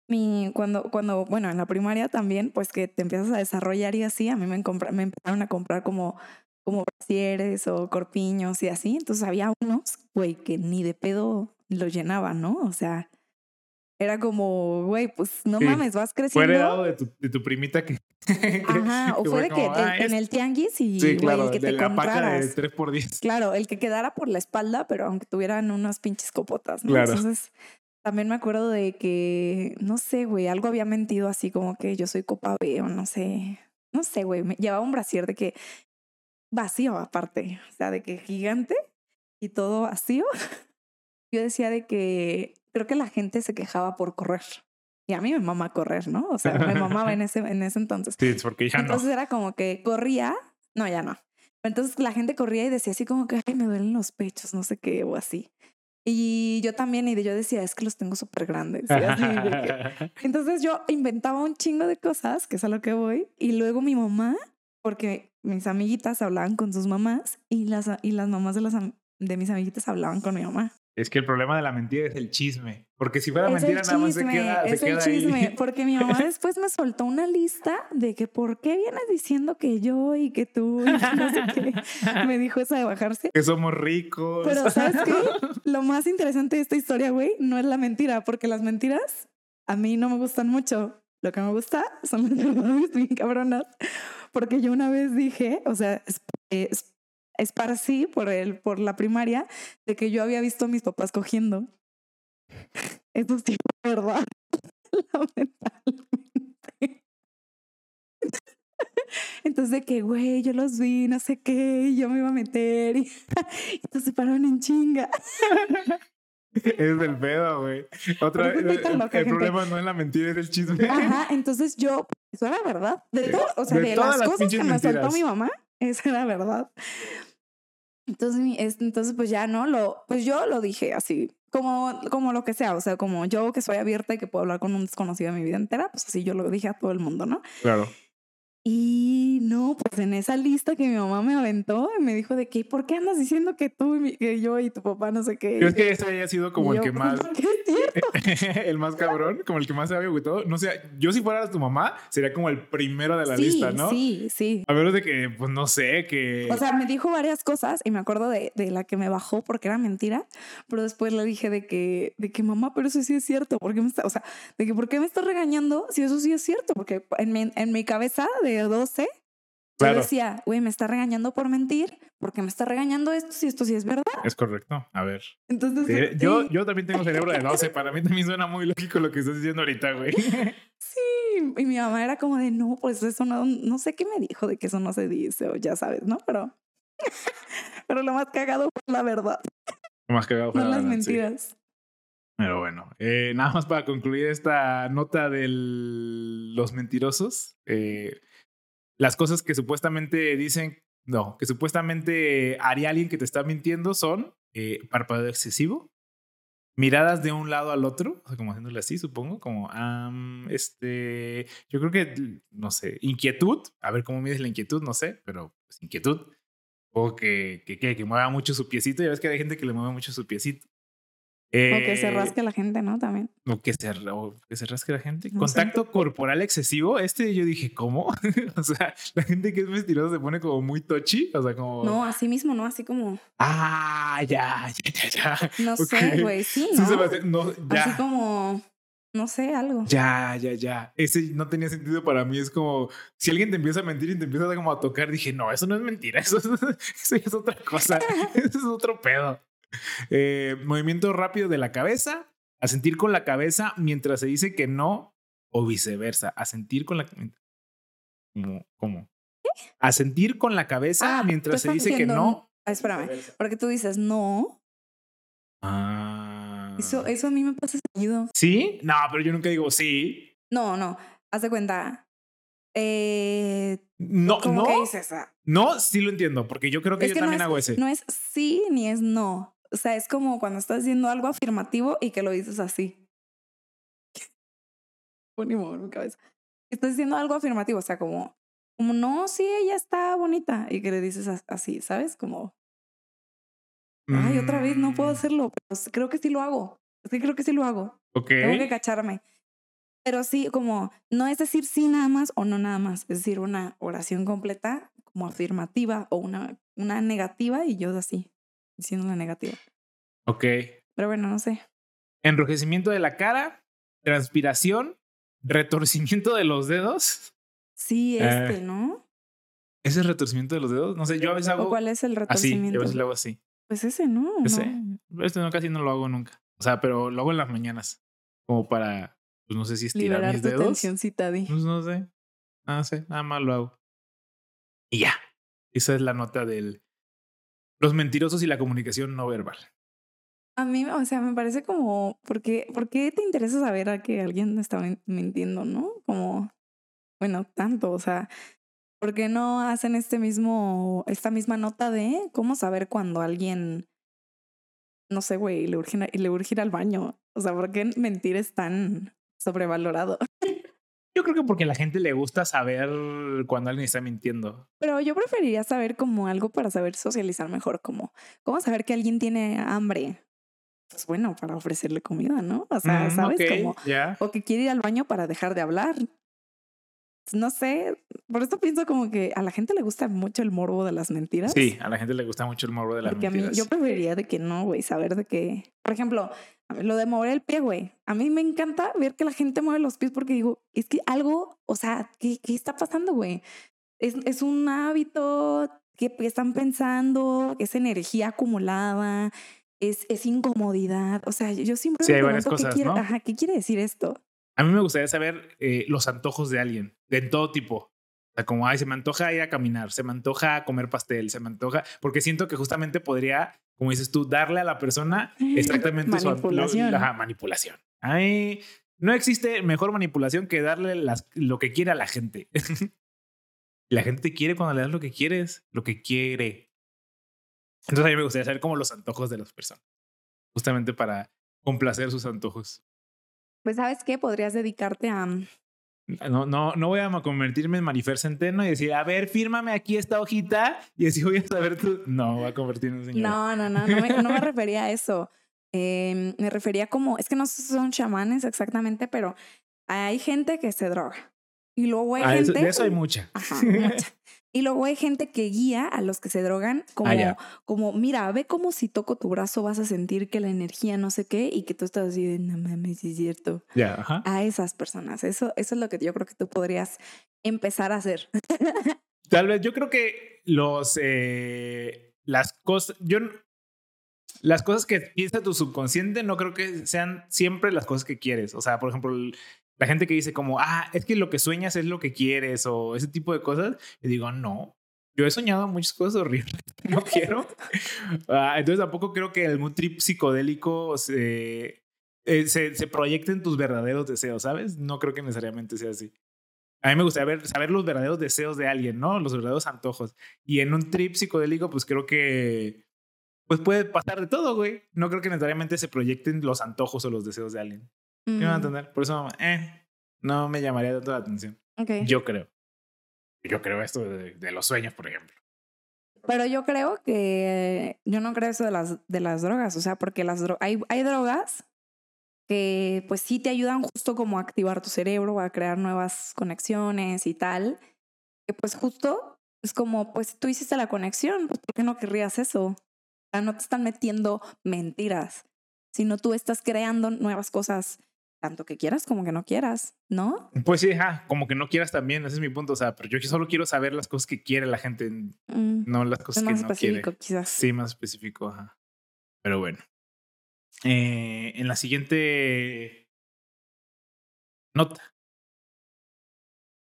mi, cuando, cuando, bueno, en la primaria también, pues que te empiezas a desarrollar y así, a mí me, compra- me empezaron a comprar como, como brasieres o corpiños y así, entonces había unos, güey, que ni de pedo los llenaba, ¿no? O sea, era como, güey, pues no Sí. mames, vas Fue creciendo. heredado de tu, de tu primita que. Ajá, o fue de que como, en- el tianguis y Sí, güey, claro, el que de te la paca de compraras. 3x10. Claro, el que quedara por la espalda, pero aunque tuvieran unas pinches copotas, ¿no? Claro. Entonces, también me acuerdo de que, no sé, güey, algo había mentido así como que yo soy copa B o no sé. No sé, güey, me llevaba un brasier de que vacío aparte, o sea, de que gigante y todo vacío. Yo decía de que creo que la gente se quejaba por correr. Y a mí me mama correr, ¿no? O sea, me mamaba en ese, en ese entonces. Sí, es porque no. Entonces era como que corría, no, ya no. Entonces la gente corría y decía así como que, ay, me duelen los pechos, no sé qué, o así. Y yo también, y yo decía, es que los tengo súper grandes. Entonces yo inventaba un chingo de cosas, que es a lo que voy, y luego mi mamá, porque mis amiguitas hablaban con sus mamás y las, y las mamás de, las, de mis amiguitas hablaban con mi mamá. Es que el problema de la mentira es el chisme. Porque si fuera Es mentira, el nada más se chisme, queda, se es el queda chisme, ahí. porque mi mamá después me soltó una lista de que por qué vienes diciendo que yo y que tú y que no sé qué. Me dijo esa de bajarse. Que somos ricos. Pero ¿sabes qué? Lo más interesante de esta historia, güey, no es la mentira, porque las mentiras a mí no me gustan mucho. Lo que me gusta son las verdades bien cabronas. Porque yo una vez dije, o sea, es, es, esparcí por, el, por la primaria de que yo había visto a mis papás cogiendo. Eso sí fue verdad. Lamentablemente. Entonces de que, güey, yo los vi, no sé qué, y yo me iba a meter y, entonces se pararon en chinga. Es del pedo, güey. Otra vez, el, gente. problema no es la mentira, es el chisme. Ajá, entonces yo, eso era verdad. De todo, o sea, De las las cosas que me soltó mentiras. mi mamá, eso era verdad. Entonces, entonces pues ya no lo, pues yo lo dije así, como, como lo que sea, o sea, como yo que soy abierta y que puedo hablar con un desconocido de mi vida entera, pues así yo lo dije a todo el mundo, ¿no? Claro. Y no, pues en esa lista que mi mamá me aventó, me dijo de que, ¿por qué andas diciendo que tú, y mi- que yo y tu papá no sé qué? ¿Crees que ese haya sido como el yo, que más, "¿Por qué es cierto?". el más cabrón, como el que más se había agüitado? No sé, yo si fuera tu mamá, sería como el primero de la sí, lista, ¿no? Sí, sí. A menos de que, pues no sé, que... O sea, me dijo varias cosas y me acuerdo de, de la que me bajó porque era mentira, pero después le dije de que, de que mamá, pero eso sí es cierto, ¿por qué me está, o sea, de que por qué me estás regañando si eso sí es cierto? Porque en mi, en mi cabeza de 12 Claro. yo decía, güey, me está regañando por mentir, porque me está regañando esto si esto sí es verdad. Es correcto. A ver. Entonces, Sí, Yo, yo también tengo cerebro de 12. Para mí también suena muy lógico lo que estás diciendo ahorita, güey. sí. Y mi mamá era como de, no, pues eso no, no sé qué me dijo de que eso no se dice o ya sabes, ¿no? Pero, pero lo más cagado fue la verdad, Más cagado no fuera las la- sí. mentiras. Pero bueno, eh, nada más para concluir esta nota de los mentirosos. eh, las cosas que supuestamente dicen, no, que supuestamente haría alguien que te está mintiendo son eh, parpadeo excesivo, miradas de un lado al otro, o sea, como haciéndole así, supongo, como, am, este, yo creo que, no sé, inquietud, a ver cómo mides la inquietud, no sé, pero pues, inquietud, o que, que, que, que mueva mucho su piecito, ya ves que hay gente que le mueve mucho su piecito. O que se Eh, rasque la gente, ¿no? También. o que se, o que se rasque la gente. No sé. Contacto corporal excesivo. Este yo dije, ¿cómo? o sea, la gente que es mentirosa se pone como muy touchy. O sea, como. No, así mismo, ¿no? Así como, Ah, ya, ya, ya, ya. no Ok. sé, güey, sí, Sí, ¿no? Sebastián, no, ya. Así como, No sé, algo. Ya, ya, ya. Ese no tenía sentido para mí. Es como si alguien te empieza a mentir y te empieza como a tocar, dije, no, eso no es mentira. Eso, es- eso es otra cosa. Eso es otro pedo. Eh, movimiento rápido de la cabeza, a sentir con la cabeza mientras se dice que no, o viceversa, a sentir con la. ¿Cómo? ¿Cómo? A sentir con la cabeza Ah, mientras se dice que no. Ah, espérame, porque tú dices no. Ah. Eso, eso a mí me pasa seguido. ¿Sí? No, pero yo nunca digo sí. No, no. Haz de cuenta. Eh, No, ¿Cómo no. que dices? Ah, No, sí lo entiendo, porque yo creo que Es yo que no también es- hago ese. No es sí ni es no. O sea, es como cuando estás diciendo algo afirmativo y que lo dices así. Y mover mi cabeza. Estás diciendo algo afirmativo, o sea, como, como no, sí, ella está bonita y que le dices as- así, ¿sabes? Como, ay, otra vez no puedo Mm, hacerlo, pero creo que sí lo hago. Es que creo que sí lo hago. Ok. Tengo que cacharme. Pero sí, como, no es decir sí nada más o no nada más, es decir, una oración completa como afirmativa o una, una negativa y yo así, diciendo la negativa. Ok. Pero bueno, no sé. Enrojecimiento de la cara, transpiración, retorcimiento de los dedos. Sí, Eh, este, ¿no? ¿Ese es retorcimiento de los dedos? No sé, yo a veces ¿O hago cuál es el así. Yo retorcimiento? a veces lo hago así. Pues ese, ¿no? ¿O Ese. no? Este no, casi no lo hago nunca. O sea, pero lo hago en las mañanas. Como para, pues no sé si estirar Liberar mis tu dedos. tensioncita, Di. Pues no sé. No sé, nada más lo hago. Y ya. Esa es la nota del... Los mentirosos y la comunicación no verbal. A mí, o sea, me parece como, ¿por qué, ¿por qué te interesa saber a que alguien está min- mintiendo, no? Como, bueno, tanto, o sea, ¿por qué no hacen este mismo, esta misma nota de cómo saber cuando alguien, no sé, güey, le urge, le urge ir al baño? O sea, ¿por qué mentir es tan sobrevalorado? Yo creo que porque a la gente le gusta saber cuando alguien está mintiendo. Pero yo preferiría saber como algo para saber socializar mejor, como, ¿cómo saber que alguien tiene hambre? Pues bueno, para ofrecerle comida, ¿no? O sea, Mm, ¿sabes? ok, Como, o que quiere ir al baño para dejar de hablar. No sé, por eso pienso como que a la gente le gusta mucho el morbo de las mentiras. Sí, a la gente le gusta mucho el morbo de las Porque a mí, mentiras. yo preferiría de que no, güey, saber de que, por ejemplo, lo de mover el pie, güey. A mí me encanta ver que la gente mueve los pies porque digo, es que algo, o sea, ¿qué, qué está pasando, güey? Es, es un hábito que, están pensando, es energía acumulada, es, es incomodidad. O sea, yo, siempre Sí, me pregunto cosas, qué, quiere, ¿no? ajá, ¿qué quiere decir esto. A mí me gustaría saber eh, los antojos de alguien, de todo tipo. O sea, como, ay, se me antoja ir a caminar, se me antoja comer pastel, se me antoja, porque siento que justamente podría, como dices tú, darle a la persona exactamente su Manipulación. Ajá, manipulación. Ay, no existe mejor manipulación que darle las, lo que quiere a la gente. La gente te quiere cuando le das lo que quieres, lo que quiere. Entonces a mí me gustaría saber como los antojos de las personas, justamente para complacer sus antojos. Pues, ¿sabes qué? Podrías dedicarte a... No, no, no voy a convertirme en Marifer Centeno y decir, a ver, fírmame aquí esta hojita y así voy a saber tú. No, voy a convertirme en señora. No, no, no, no me, no me refería a eso. Eh, me refería como, es que no sé si son chamanes exactamente, pero hay gente que se droga. Y luego hay Ah, eso- gente... de eso hay mucha. Ajá, mucha. Y luego hay gente que guía a los que se drogan como, Ah, ya. como, mira, ve como si toco tu brazo vas a sentir que la energía no sé qué y que tú estás así de, no mames, es cierto. A esas personas. Eso, eso es lo que yo creo que tú podrías empezar a hacer. Tal vez yo creo que los eh, las cosas yo las cosas que piensa tu subconsciente no creo que sean siempre las cosas que quieres. O sea, por ejemplo, la gente que dice como, ah, es que lo que sueñas es lo que quieres o ese tipo de cosas. Y digo, no, yo he soñado muchas cosas horribles no quiero. Ah, entonces tampoco creo que algún trip psicodélico se, eh, se, se proyecte en tus verdaderos deseos, ¿sabes? No creo que necesariamente sea así. A mí me gustaría saber los verdaderos deseos de alguien, ¿no? Los verdaderos antojos. Y en un trip psicodélico, pues creo que pues puede pasar de todo, güey. No creo que necesariamente se proyecten los antojos o los deseos de alguien. ¿Sí me van a entender? Por eso, eh, no me llamaría tanto la atención. Yo creo. Yo creo esto de, de los sueños, por ejemplo. Pero yo creo que yo no creo eso de las, de las drogas, o sea, porque las dro- hay, hay drogas que pues sí te ayudan justo como a activar tu cerebro, a crear nuevas conexiones y tal, que pues justo es como, pues tú hiciste la conexión, pues ¿por qué no querrías eso? O sea, no te están metiendo mentiras, sino tú estás creando nuevas cosas tanto que quieras como que no quieras, ¿no? Pues sí, ajá, como que no quieras también, ese es mi punto. O sea, pero yo solo quiero saber las cosas que quiere la gente, Mm, no las cosas es que más no quiere. específico, quizás. Sí, más específico, ajá. Pero bueno. Eh, en la siguiente nota.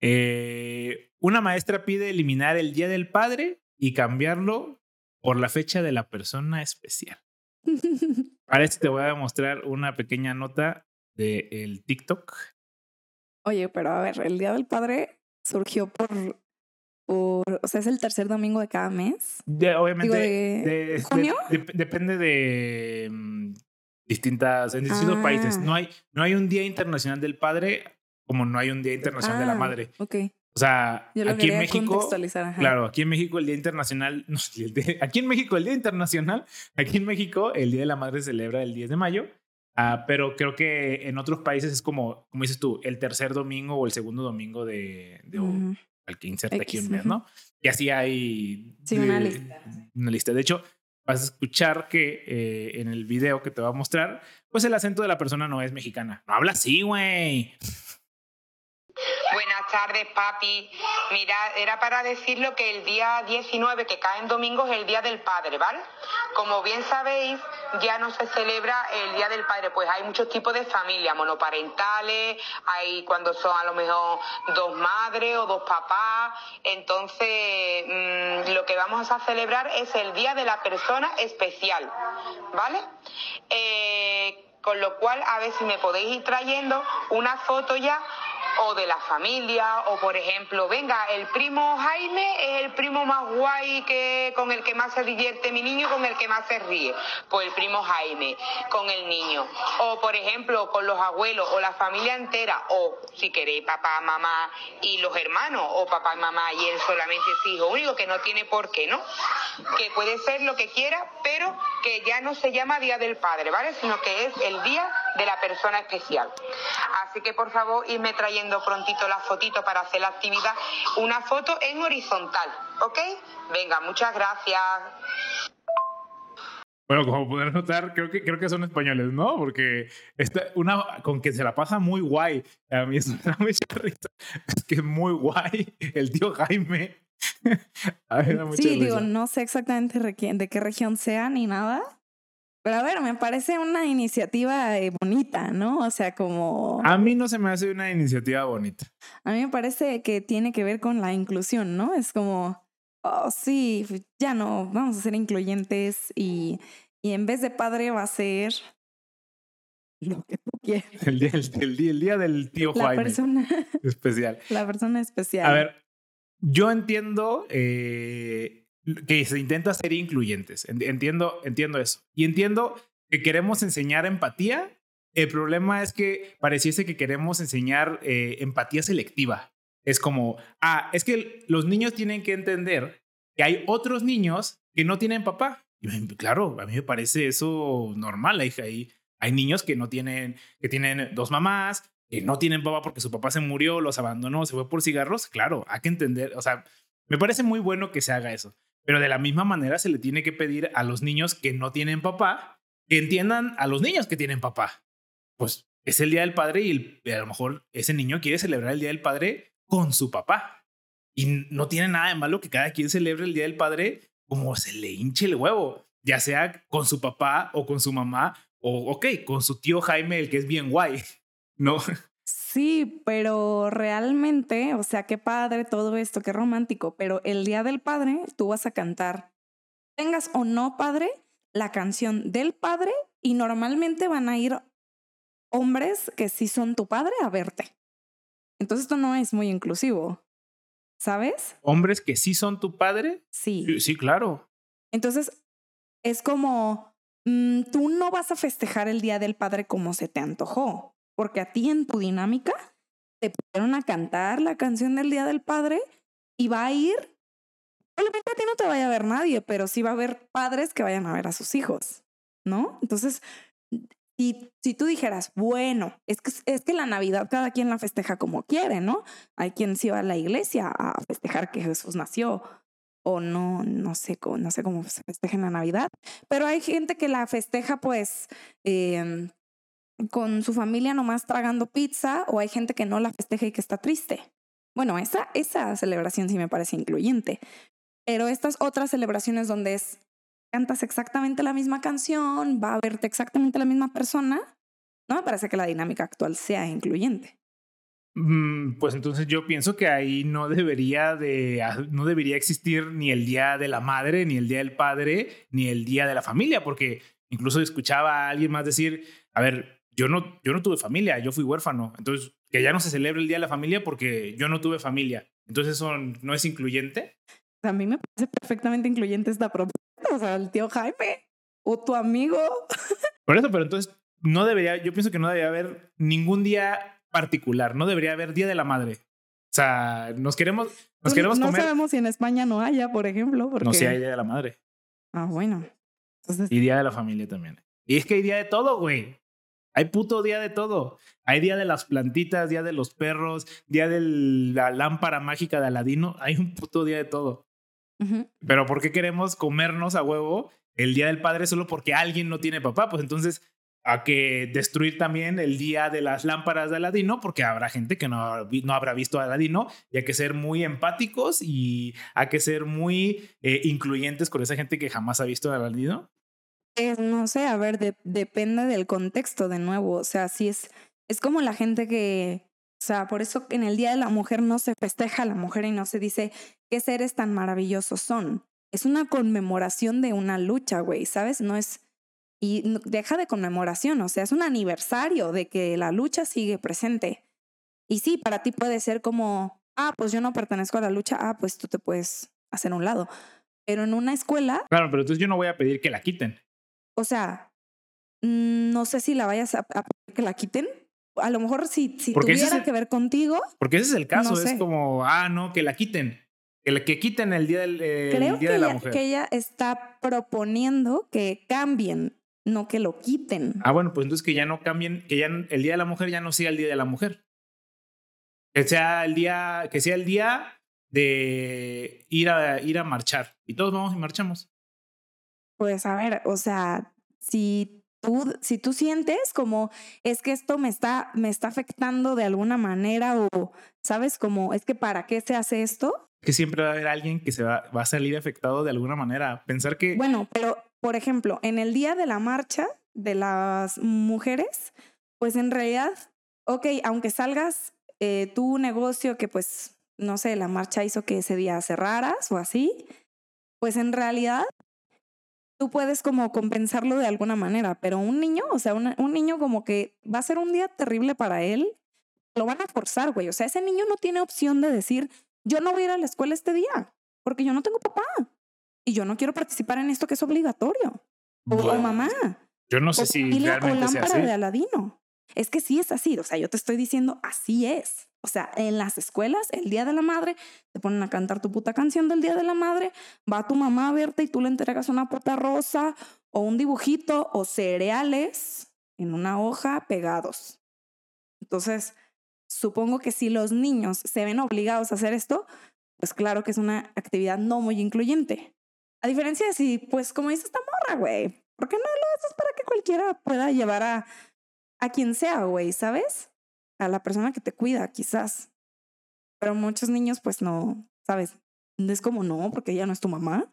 Eh, una maestra pide eliminar el Día del Padre y cambiarlo por la fecha de la persona especial. Para esto te voy a mostrar una pequeña nota del TikTok. Oye, pero a ver, el Día del Padre surgió por, por, o sea, es el tercer domingo de cada mes. De- obviamente, Digo, de, de- de- junio. de- depende de mm, distintas, en distintos Ah. países. No hay, no hay un Día Internacional del Padre como no hay un Día Internacional de la Ah, Madre. Ok, O sea, aquí en México, claro, aquí en México el Día Internacional, no, el día- aquí en México el Día Internacional, aquí en México el Día de la Madre se celebra el 10 de mayo. Ah, pero creo que en otros países es como, como dices tú, el tercer domingo o el segundo domingo de, de Ujú. al que inserta aquí un mes. ¿no? Y así hay Sí, una lista. una lista. De hecho, vas a escuchar que eh, en el video que te va a mostrar, pues el acento de la persona no es mexicana. No habla así, güey. Buenas tardes, papi. Mira, era para decirlo que el día 19, que cae en domingo, es el Día del Padre, ¿vale? Como bien sabéis, ya no se celebra el Día del Padre, pues hay muchos tipos de familias, monoparentales, hay cuando son a lo mejor dos madres o dos papás. Entonces, mm, lo que vamos a celebrar es el Día de la Persona Especial, ¿vale? Eh, con lo cual, a ver si me podéis ir trayendo una foto ya o de la familia, o por ejemplo, venga, el primo Jaime es el primo más guay que con el que más se divierte mi niño, con el que más se ríe. Pues el primo Jaime con el niño. O por ejemplo, con los abuelos o la familia entera, o si queréis, papá, mamá y los hermanos, o papá y mamá y él solamente es hijo único, que no tiene por qué, ¿no? Que puede ser lo que quiera, pero que ya no se llama Día del Padre, ¿vale? Sino que es el Día de la Persona Especial. Así que por favor, irme trayendo prontito la fotito para hacer la actividad. Una foto en horizontal, ¿ok? Venga, muchas gracias. Bueno, como poder notar, creo que, creo que son españoles, ¿no? Porque esta, una con que se la pasa muy guay. A mí eso me da mucha risa. Es que es muy guay. El tío Jaime. A mí me da mucha Sí, digo, risa. no sé exactamente de qué región sea ni nada. Pero a ver, me parece una iniciativa eh, bonita, ¿no? O sea, como... A mí no se me hace una iniciativa bonita. A mí me parece que tiene que ver con la inclusión, ¿no? Es como, oh, sí, ya no, vamos a ser incluyentes y, y en vez de padre va a ser lo que tú quieras. El día, el, el día, el día del tío La Jaime persona, especial. la persona especial. A ver, yo entiendo eh, que se intenta ser incluyentes. En- Entiendo, entiendo eso. Y entiendo que queremos enseñar empatía. El problema es que pareciese que queremos enseñar eh, empatía selectiva. Es como, ah, es que los niños tienen que entender que hay otros niños que no tienen papá. Claro, a mí me parece eso normal. Hay, hay, hay niños que no tienen, que tienen dos mamás, que no tienen papá porque su papá se murió, los abandonó, se fue por cigarros. Claro, hay que entender, o sea, me parece muy bueno que se haga eso. Pero de la misma manera se le tiene que pedir a los niños que no tienen papá que entiendan a los niños que tienen papá. Pues es el Día del Padre y, el- y a lo mejor ese niño quiere celebrar el Día del Padre con su papá. Y no tiene nada de malo que cada quien celebre el Día del Padre como se le hinche el huevo, ya sea con su papá o con su mamá o, ok, con su tío Jaime, el que es bien guay. No, Sí, pero realmente, o sea, qué padre todo esto, qué romántico, pero el Día del Padre tú vas a cantar, tengas o no padre, la canción del padre y normalmente van a ir hombres que sí son tu padre a verte. Entonces esto no es muy inclusivo, ¿sabes? hombres que sí son tu padre. Sí. Sí, sí, claro. Entonces es como, mm, tú no vas a festejar el Día del Padre como se te antojó, porque a ti en tu dinámica te pusieron a cantar la canción del Día del Padre y va a ir, probablemente a ti no te vaya a ver nadie, pero sí va a haber padres que vayan a ver a sus hijos, ¿no? Entonces, si, si tú dijeras, bueno, es que, es que la Navidad cada quien la festeja como quiere, ¿no? Hay quien sí va a la iglesia a festejar que Jesús nació, o no, no sé, no sé cómo se festeja en la Navidad, pero hay gente que la festeja pues eh, con su familia nomás tragando pizza o hay gente que no la festeja y que está triste. Bueno, esa, esa celebración sí me parece incluyente. Pero estas otras celebraciones donde es cantas exactamente la misma canción, va a verte exactamente la misma persona, no me parece que la dinámica actual sea incluyente. Mm, pues entonces yo pienso que ahí no debería de ah, no debería existir ni el día de la madre, ni el día del padre, ni el día de la familia, porque incluso escuchaba a alguien más decir, a ver, yo no yo no tuve familia, yo fui huérfano, entonces que ya no se celebre el día de la familia porque yo no tuve familia. Entonces eso no es incluyente. A mí me parece perfectamente incluyente esta propuesta, o sea, el tío Jaime o tu amigo. Por eso, pero entonces no debería, yo pienso que no debería haber ningún día particular. No debería haber Día de la Madre. O sea, nos queremos, nos queremos no comer. sabemos si en España no haya, por ejemplo. Porque... No, si hay Día de la Madre. Ah, bueno. Entonces... Y Día de la Familia también. Y es que hay Día de todo, güey. Hay puto día de todo. Hay día de las plantitas, día de los perros, día de la lámpara mágica de Aladino. Hay un puto día de todo. Pero ¿por qué queremos comernos a huevo el día del padre solo porque alguien no tiene papá? Pues entonces a que destruir también el día de las lámparas de Aladino, porque habrá gente que no, no habrá visto a Aladino, y hay que ser muy empáticos y hay que ser muy eh, incluyentes con esa gente que jamás ha visto a Aladino. No sé, a ver, depende del contexto de nuevo, o sea, si es, es como la gente que, o sea, por eso en el Día de la Mujer no se festeja a la mujer y no se dice qué seres tan maravillosos son. Es una conmemoración de una lucha, güey, ¿sabes? No es y deja de conmemoración, o sea, es un aniversario de que la lucha sigue presente. Y sí, para ti puede ser como, ah, pues yo no pertenezco a la lucha, ah, pues tú te puedes hacer un lado. Pero en una escuela... Claro, pero entonces yo no voy a pedir que la quiten. O sea, mm, no sé si la vayas a, que la quiten. A lo mejor si, si tuviera que ver contigo. Porque ese es el caso, es como, ah, no, que la quiten. Que, que quiten el día, del, día de la mujer. que ella está proponiendo que cambien no que lo quiten. Ah, bueno, pues entonces que ya no cambien, que ya el Día de la Mujer ya no sea el Día de la Mujer. Que sea el día, que sea el día de ir a, ir a marchar. Y todos vamos y marchamos. Pues a ver, o sea, si tú, si tú sientes como es que esto me está, me está afectando de alguna manera o, ¿sabes? Como es que para qué se hace esto. Que siempre va a haber alguien que se va, va a salir afectado de alguna manera. Pensar que... Bueno, pero por ejemplo, en el día de la marcha de las mujeres, pues en realidad, ok, aunque salgas eh, tu negocio que pues, no sé, la marcha hizo que ese día cerraras o así, pues en realidad tú puedes como compensarlo de alguna manera, pero un niño, o sea, un niño como que va a ser un día terrible para él, lo van a forzar, güey. O sea, ese niño no tiene opción de decir, yo no voy a ir a la escuela este día, porque yo no tengo papá y yo no quiero participar en esto que es obligatorio. O, mamá. Yo no sé si realmente o lámpara así. de Aladino. Es que sí es así, o sea, yo te estoy diciendo, así es. O sea, en las escuelas, el Día de la Madre, te ponen a cantar tu puta canción del Día de la Madre, va tu mamá a verte y tú le entregas una puta rosa o un dibujito o cereales en una hoja pegados. Entonces, supongo que si los niños se ven obligados a hacer esto, pues claro que es una actividad no muy incluyente. A diferencia de si, pues, como dice esta morra, güey, ¿por qué no lo haces para que cualquiera pueda llevar a, a quien sea, güey, ¿sabes? A la persona que te cuida, quizás. Pero muchos niños, pues no, ¿sabes? Es como no, porque ella no es tu mamá.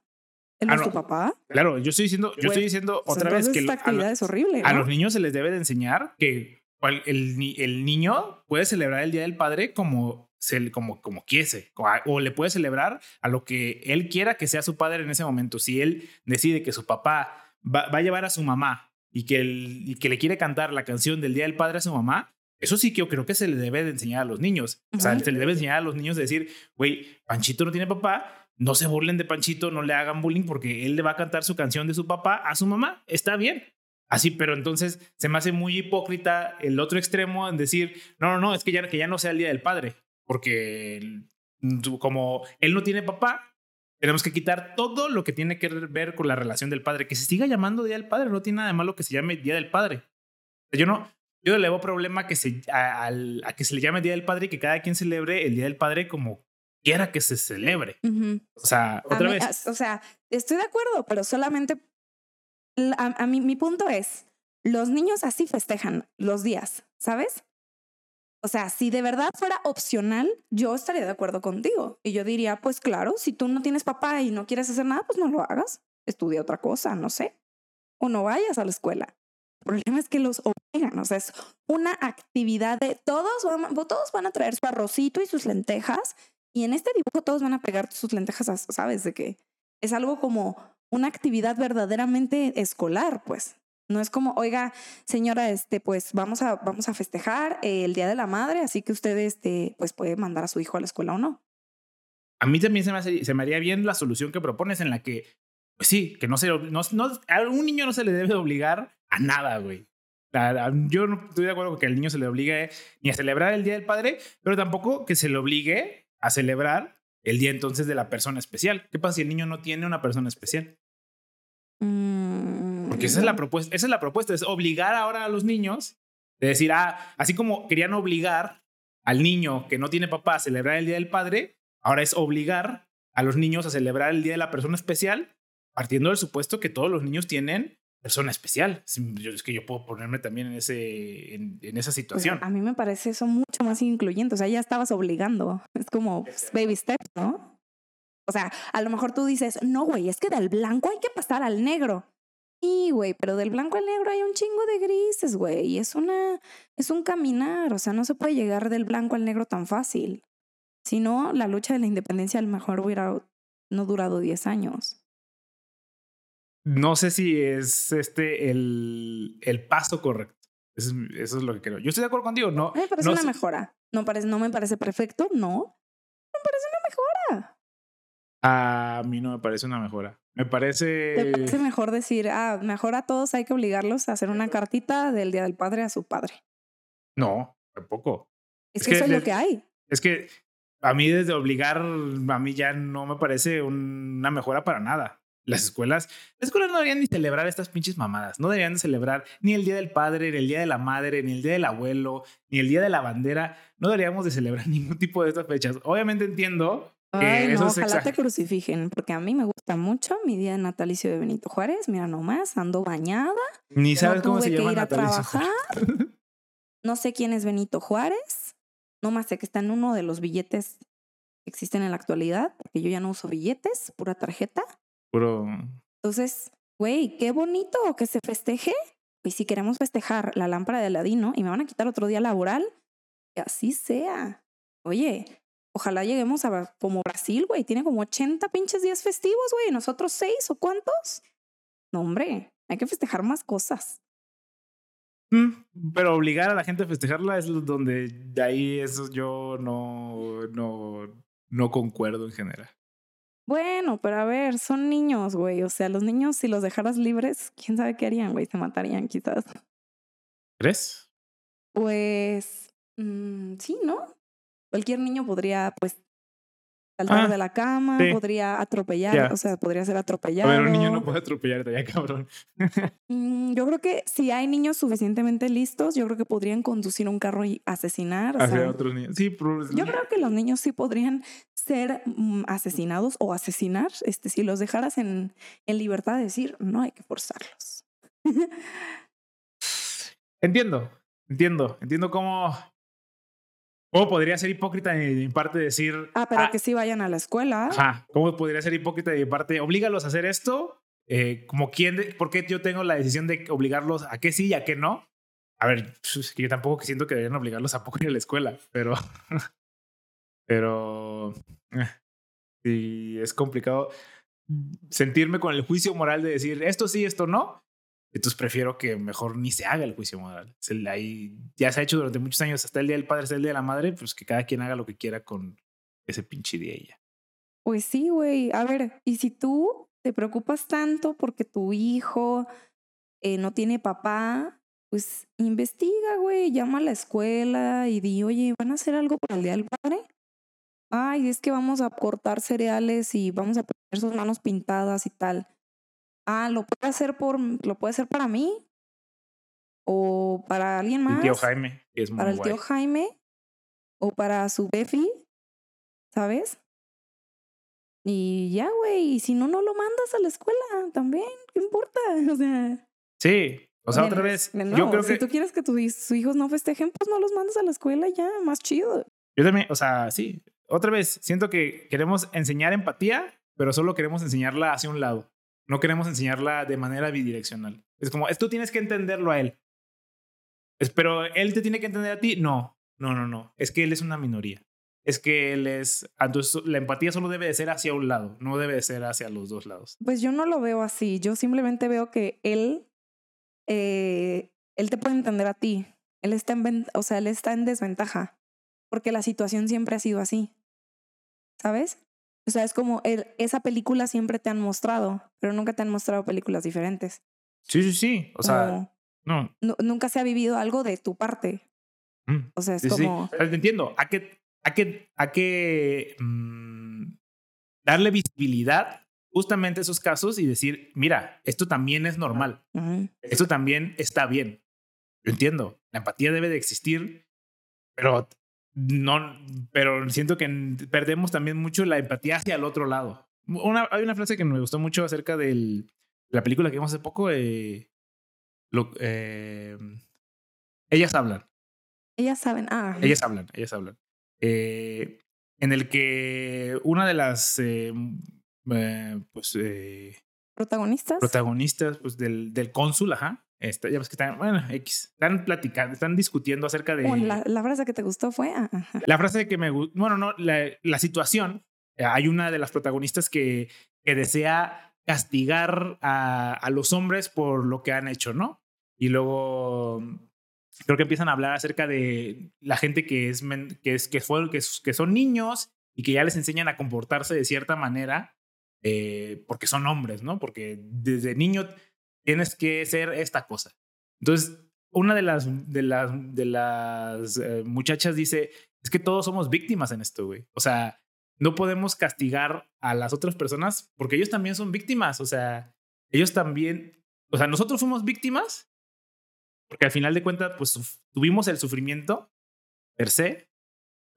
Él ah, no es tu papá. Claro, yo estoy diciendo, yo estoy diciendo otra vez que esta actividad es horrible. A los niños se les debe de enseñar que el, el niño puede celebrar el Día del Padre como como, como quiese, o le puede celebrar a lo que él quiera que sea su padre en ese momento. Si él decide que su papá va, a llevar a su mamá y que, y que le quiere cantar la canción del Día del Padre a su mamá, eso sí que yo creo que se le debe de enseñar a los niños. O sea, se le debe enseñar a los niños de decir, güey, Panchito no tiene papá, no se burlen de Panchito, no le hagan bullying porque él le va a cantar su canción de su papá a su mamá. Está bien. Así, pero entonces se me hace muy hipócrita el otro extremo en decir, no, no, no, es que ya, que ya no sea el Día del Padre porque como él no tiene papá, tenemos que quitar todo lo que tiene que ver con la relación del padre. Que se siga llamando Día del Padre, no tiene nada de malo que se llame Día del Padre. Yo no, yo le veo problema que se, a, que se le llame Día del Padre y que cada quien celebre el Día del Padre como quiera que se celebre. O sea, otra vez. O sea, estoy de acuerdo, pero solamente a, mí mi punto es, los niños así festejan los días, ¿sabes? O sea, si de verdad fuera opcional, yo estaría de acuerdo contigo. Y yo diría, pues claro, si tú no tienes papá y no quieres hacer nada, pues no lo hagas. Estudia otra cosa, no sé. O no vayas a la escuela. Problema es que los obligan, o sea, es una actividad de todos todos van a traer su arrocito y sus lentejas y en este dibujo todos van a pegar sus lentejas, ¿sabes? De que es algo como una actividad verdaderamente escolar, pues. No es como, oiga, señora, este, pues vamos a, vamos a festejar el Día de la Madre, así que usted, este, pues puede mandar a su hijo a la escuela o no. A mí también se me, se me haría bien la solución que propones en la que, pues sí, que no se, no, no, a un niño no se le debe obligar a nada, güey. Yo no estoy de acuerdo con que al niño se le obligue ni a celebrar el Día del Padre, pero tampoco que se le obligue a celebrar el día entonces de la persona especial. ¿Qué pasa si el niño no tiene una persona especial? Mm, Porque esa es la propuesta, esa es la propuesta, es obligar ahora a los niños de decir, ah, así como querían obligar al niño que no tiene papá a celebrar el Día del Padre, ahora es obligar a los niños a celebrar el Día de la Persona Especial, partiendo del supuesto que todos los niños tienen persona especial. Es que yo puedo ponerme también en, ese, en, esa pues, situación. a mí me parece eso mucho más incluyente, o sea, ya estabas obligando, es como pues, baby steps, ¿no? O sea, a lo mejor tú dices, no, güey, es que del blanco hay que pasar al negro. Y, güey, pero del blanco al negro hay un chingo de grises, güey. Y es una, es un caminar. O sea, no se puede llegar del blanco al negro tan fácil. Si no, la lucha de la independencia a lo mejor hubiera no durado 10 años. No sé si es este el, el paso correcto. Eso es, eso es, lo que creo. Yo estoy de acuerdo contigo. No, me parece no una sé. mejora. No, parece, no me parece perfecto, no. Me parece una mejora. A mí no me parece una mejora. Me parece. ¿Te parece mejor decir, ah, mejor a todos hay que obligarlos a hacer una cartita del Día del Padre a su padre? No, tampoco. Es, es que, que, eso es lo que hay. Es que a mí desde obligar, a mí ya no me parece una mejora para nada. Las escuelas, las escuelas no deberían ni celebrar estas pinches mamadas. No deberían celebrar ni el Día del Padre, ni el Día de la Madre, ni el Día del Abuelo, ni el Día de la Bandera. No deberíamos de celebrar ningún tipo de estas fechas. Obviamente entiendo que Ay, eso no, es ojalá te crucifijen, porque a mí me gusta mucho mi día de natalicio de Benito Juárez. Mira nomás, ando bañada. Ni sabes no cómo se que llama ir a natalicio. trabajar. No sé quién es Benito Juárez. No más sé que está en uno de los billetes que existen en la actualidad, porque yo ya no uso billetes, pura tarjeta. Puro. Entonces, güey, qué bonito que se festeje. Y si queremos festejar la lámpara de Aladino y me van a quitar otro día laboral, que así sea. Oye, ojalá lleguemos a como Brasil, güey. Tiene como 80 pinches días festivos, güey. ¿Nosotros seis o cuántos? No, hombre, hay que festejar más cosas. Mm, Pero obligar a la gente a festejarla es donde de ahí eso yo no, no, no concuerdo en general. Bueno, pero a ver, son niños, güey. O sea, los niños, si los dejaras libres, quién sabe qué harían, güey. Se matarían, quizás. ¿Crees? Pues mm, sí, ¿no? Cualquier niño podría, pues, saltar Ah, de la cama, sí. podría atropellar, o sea, podría ser atropellado. ver, un niño no puede atropellarte ya, cabrón. Mm, yo creo que si hay niños suficientemente listos, yo creo que podrían conducir un carro y asesinar. O Hacia sea, otros niños. Sí, pero- yo creo que los niños sí podrían ser mm, asesinados o asesinar, este, si los dejaras en, en libertad de decir, no hay que forzarlos. Entiendo, entiendo, entiendo cómo. ¿Cómo podría ser hipócrita de mi parte decir. Ah, pero ah, que sí vayan a la escuela. Ajá, ¿cómo podría ser hipócrita de mi parte? Oblígalos a hacer esto. Eh, como quién, de- ¿Por qué yo tengo la decisión de obligarlos a que sí y a que no? A ver, yo tampoco siento que deberían obligarlos a poco ir a la escuela, pero. pero. eh, sí, es complicado sentirme con el juicio moral de decir esto sí, esto no. Entonces prefiero que mejor ni se haga el juicio moral. Ahí ya se ha hecho durante muchos años, hasta el Día del Padre, hasta el Día de la Madre, pues que cada quien haga lo que quiera con ese pinche día y ya. Pues sí, güey. A ver, y si tú te preocupas tanto porque tu hijo eh, no tiene papá, pues investiga, güey. Llama a la escuela y di, oye, ¿van a hacer algo para el Día del Padre? Ay, es que vamos a cortar cereales y vamos a poner sus manos pintadas y tal. Ah, ¿lo puede hacer por, lo puede hacer para mí? ¿O para alguien más? El tío Jaime, es muy para el guay. tío Jaime o para su Befi, ¿sabes? Y ya, güey, y si no, no lo mandas a la escuela también, ¿qué importa? O sea, Sí, O sea, otra vez, de yo creo si que tú quieres que tus hijos no festejen, pues no los mandes a la escuela ya, más chido. yo también, o sea, sí, otra vez, siento que queremos enseñar empatía, pero solo queremos enseñarla hacia un lado. No queremos enseñarla de manera bidireccional. Es como, tú tienes que entenderlo a él. Pero él te tiene que entender a ti. No, no, no, no. Es que él es una minoría. Es que él es. Entonces, la empatía solo debe de ser hacia un lado, no debe de ser hacia los dos lados. Pues yo no lo veo así. Yo simplemente veo que él, eh, él te puede entender a ti. Él está en, o sea, él está en desventaja porque la situación siempre ha sido así. ¿Sabes? O sea, es como el- esa película siempre te han mostrado, pero nunca te han mostrado películas diferentes. Sí, sí, sí. O sea, no. nu- nunca se ha vivido algo de tu parte. Mm. O sea, es Sí, sí. como... Sea, te entiendo. Hay que, hay que, hay que mm, darle visibilidad justamente a esos casos y decir, mira, esto también es normal. Esto también está bien. Yo entiendo. La empatía debe de existir, pero no, pero siento que perdemos también mucho la empatía hacia el otro lado. Una, hay una frase que me gustó mucho acerca del, de la película que vimos hace poco. eh, lo- eh, ellas hablan. Ellas saben, ah, Ellas hablan, ellas hablan. Eh, en el que una de las eh, eh, pues, eh, protagonistas. protagonistas pues, del, del cónsul, ajá, está, ya ves que están, bueno, X, están platicando, están discutiendo acerca de... Oh, la, la frase que te gustó fue, ah, ajá. La frase que me gustó, bueno, no, la, la situación, hay una de las protagonistas que, que desea castigar a, a los hombres por lo que han hecho, ¿no? Y luego creo que empiezan a hablar acerca de la gente que es men- que es que fue que, que son niños y que ya les enseñan a comportarse de cierta manera eh, porque son hombres, ¿no? Porque desde niño tienes que ser esta cosa. Entonces, una de las de las de las eh, muchachas dice, es que todos somos víctimas en esto, güey. O sea, no podemos castigar a las otras personas porque ellos también son víctimas, o sea, ellos también, o sea, nosotros fuimos víctimas porque al final de cuentas, pues tuvimos el sufrimiento per se,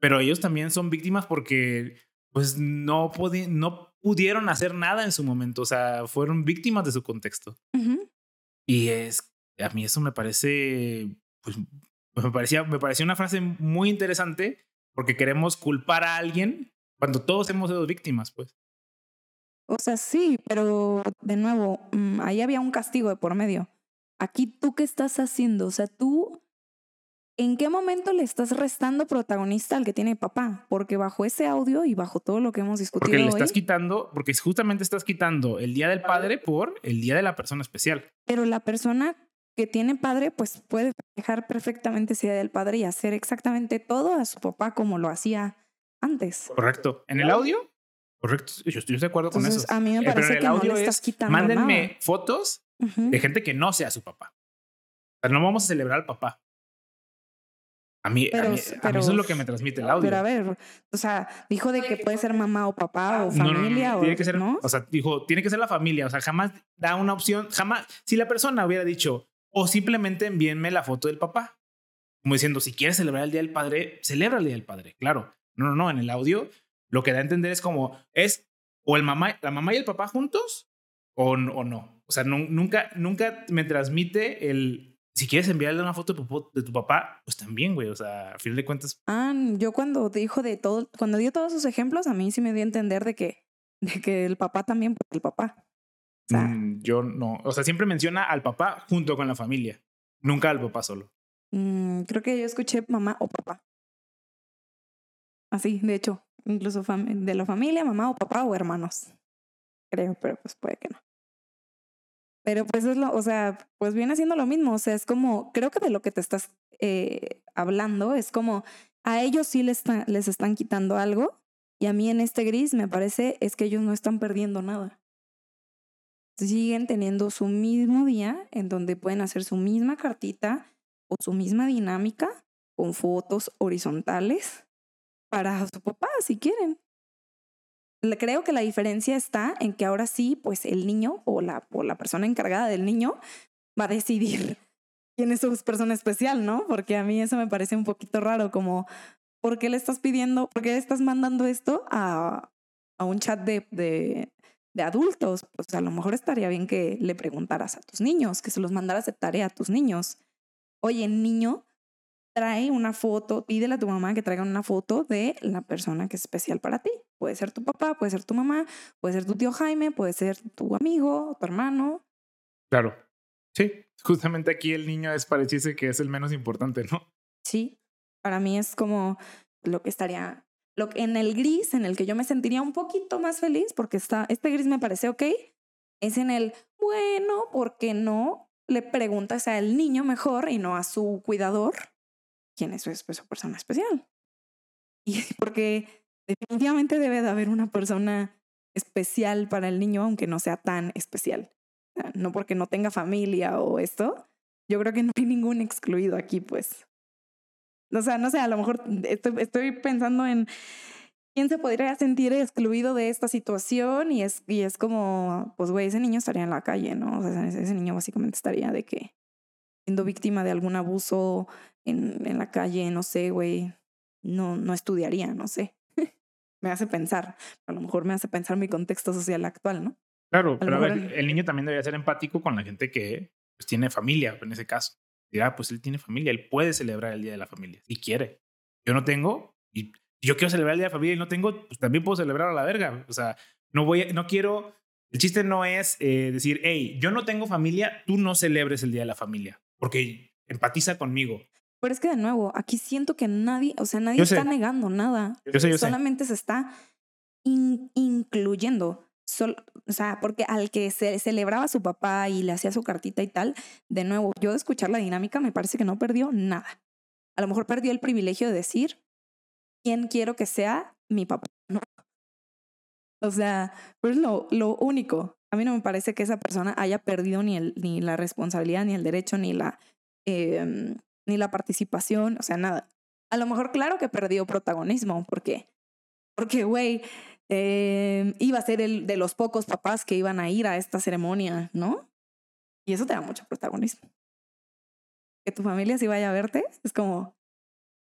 pero ellos también son víctimas porque pues no, no pudieron hacer nada en su momento, o sea, fueron víctimas de su contexto. Y es, a mí eso me parece, pues, me parecía, me pareció una frase muy interesante porque queremos culpar a alguien cuando todos hemos sido víctimas, pues. O sea, sí, pero de nuevo, mm, ahí había un castigo de por medio. Aquí tú qué estás haciendo? O sea, tú, ¿en qué momento le estás restando protagonista al que tiene papá? Porque bajo ese audio y bajo todo lo que hemos discutido Porque le hoy, estás quitando, porque justamente estás quitando el Día del Padre por el Día de la Persona Especial. pero la persona que tiene padre, pues puede dejar perfectamente ese día del padre y hacer exactamente todo a su papá como lo hacía antes. Correcto. En el audio, correcto. Yo estoy de acuerdo con eso. a mí me Eh, parece que no le estás es, quitando Mándenme nada. fotos de gente que no sea su papá. O sea, no vamos a celebrar al papá. A mí, a Pero- a mí eso es pero- lo que me transmite el audio. Pero a ver, o sea, dijo de que puede ser mamá o papá o No, no, no, familia no, o tiene que ser, ¿no? o sea, dijo, tiene que ser la familia, o sea, jamás da una opción, jamás, si la persona hubiera dicho, o simplemente envíenme la foto del papá, como diciendo, si quieres celebrar el Día del Padre, celebra el Día del Padre, claro. No, no, no, en el audio lo que da a entender es como, es o el mamá, la mamá y el papá juntos, o, o no. O sea, nu- nunca, nunca me transmite el, si quieres enviarle una foto de tu, papá, pues también, güey, o sea, a fin de cuentas, Ah, yo cuando dijo de todo, cuando dio todos sus ejemplos, a mí sí me dio a entender de que, de que el papá también, pues el papá. O sea, mm, yo no, o sea, siempre menciona al papá junto con la familia, nunca al papá solo. mm, creo que yo escuché mamá o papá. Así, de hecho, incluso de la familia, mamá o papá o hermanos. Creo, pero pues puede que no. Pero pues es lo, o sea, pues viene siendo lo mismo. O sea, es como, creo que de lo que te estás eh, hablando es como a ellos sí les, les están quitando algo y a mí en este gris me parece es que ellos no están perdiendo nada. Siguen teniendo su mismo día en donde pueden hacer su misma cartita o su misma dinámica con fotos horizontales para su papá si quieren. Creo que la diferencia está en que ahora sí, pues el niño o la, o la persona encargada del niño va a decidir quién es su persona especial, ¿no? Porque a mí eso me parece un poquito raro, como, ¿por qué le estás pidiendo, por qué le estás mandando esto a, a un chat de, de, de adultos, pues a lo mejor estaría bien que le preguntaras a tus niños, que se los mandaras de tarea a tus niños. Oye, niño, trae una foto, pídele a tu mamá que traiga una foto de la persona que es especial para ti. Puede ser tu papá, puede ser tu mamá, puede ser tu tío Jaime, puede ser tu amigo, tu hermano. Claro. Sí, justamente aquí el niño es pareciese que es el menos importante, ¿no? Sí, para mí es como lo que estaría lo, en el gris, en el que yo me sentiría un poquito más feliz, porque está, este gris me parece ok, es en el, bueno, ¿por qué no? Le preguntas al niño mejor y no a su cuidador quién es su, persona especial. Y porque definitivamente debe de haber una persona especial para el niño, aunque no sea tan especial. No porque no tenga familia o esto. Yo creo que no hay ningún excluido aquí, pues. O sea, no sé, a lo mejor estoy, estoy pensando en quién se podría sentir excluido de esta situación y es, y es como, pues, güey, ese niño estaría en la calle, ¿no? O sea, ese, niño básicamente estaría de que siendo víctima de algún abuso en, en la calle, no sé, güey, no, no estudiaría, no sé. me hace pensar, a lo mejor me hace pensar mi contexto social actual, ¿no? Claro, pero a ver, el niño también debería ser empático con la gente que pues, tiene familia, en ese caso dirá, pues él tiene familia, él puede celebrar el Día de la Familia, si quiere. Yo no tengo, y yo quiero celebrar el Día de la Familia y no tengo, pues también puedo celebrar a la verga. O sea, no voy, no quiero, el chiste no es eh, decir, hey, yo no tengo familia, tú no celebres el Día de la Familia, porque empatiza conmigo. Pero es que de nuevo, aquí siento que nadie, o sea, nadie está negando nada. Yo sé, yo Solamente se está incluyendo o sea, porque al que se celebraba a su papá y le hacía su cartita y tal, de nuevo, yo de escuchar la dinámica me parece que no perdió nada. A lo mejor perdió el privilegio de decir quién quiero que sea mi papá, ¿no? O sea, pues lo, lo único. A mí no me parece que esa persona haya perdido ni, el, ni la responsabilidad, ni el derecho, ni la, eh, ni la participación, o sea, nada. A lo mejor, claro que perdió protagonismo, porque, porque, güey, eh, iba a ser el de los pocos papás que iban a ir a esta ceremonia, ¿no? Y eso te da mucho protagonismo. Que tu familia sí vaya a verte, es como,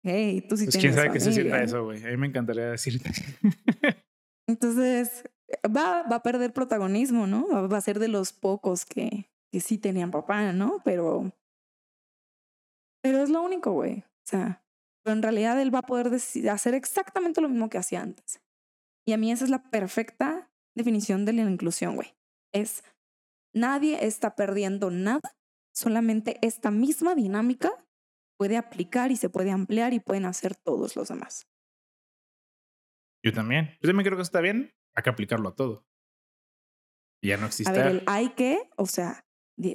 hey, tú sí pues tienes quién sabe qué se sienta eso, güey. A mí me encantaría decirte. Entonces, va, va a perder protagonismo, ¿no? Va a ser de los pocos que, que sí tenían papá, ¿no? Pero, pero es lo único, güey. O sea, pero en realidad él va a poder hacer exactamente lo mismo que hacía antes. Y a mí esa es la perfecta definición de la inclusión, güey. Es nadie está perdiendo nada, solamente esta misma dinámica puede aplicar y se puede ampliar y pueden hacer todos los demás. Yo también. Yo también creo que está bien. Hay que aplicarlo a todo. Y ya no existe. A ver, el hay que, o sea,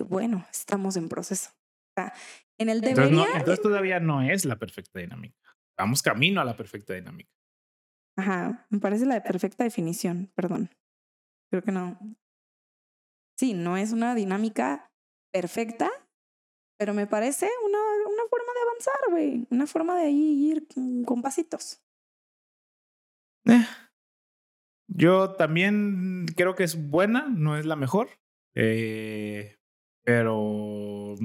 bueno, estamos en proceso. En el debería... Entonces, entonces todavía no es la perfecta dinámica. Vamos camino a la perfecta dinámica. Ajá, me parece la de perfecta definición, perdón. Creo que no. Sí, no es una dinámica perfecta, pero me parece una, una forma de avanzar, güey. Una forma de ir con pasitos. Eh. Yo también creo que es buena, no es la mejor, eh, pero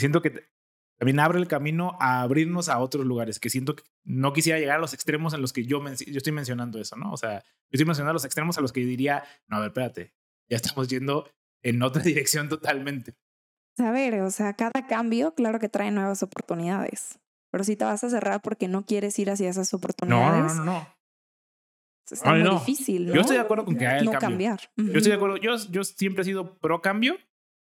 siento que también abre el camino a abrirnos a otros lugares, que siento que no quisiera llegar a los extremos en los que yo, yo estoy mencionando eso, ¿no? O sea, yo estoy mencionando los extremos a los que yo diría, no, a ver, espérate, ya estamos yendo en otra dirección totalmente. A ver, o sea, cada cambio, claro que trae nuevas oportunidades, pero si te vas a cerrar porque no quieres ir hacia esas oportunidades. No, no, no. Está muy difícil, ¿no? Yo estoy de acuerdo con que haya el no cambio. cambiar. Yo estoy de acuerdo. Yo, yo siempre he sido pro cambio,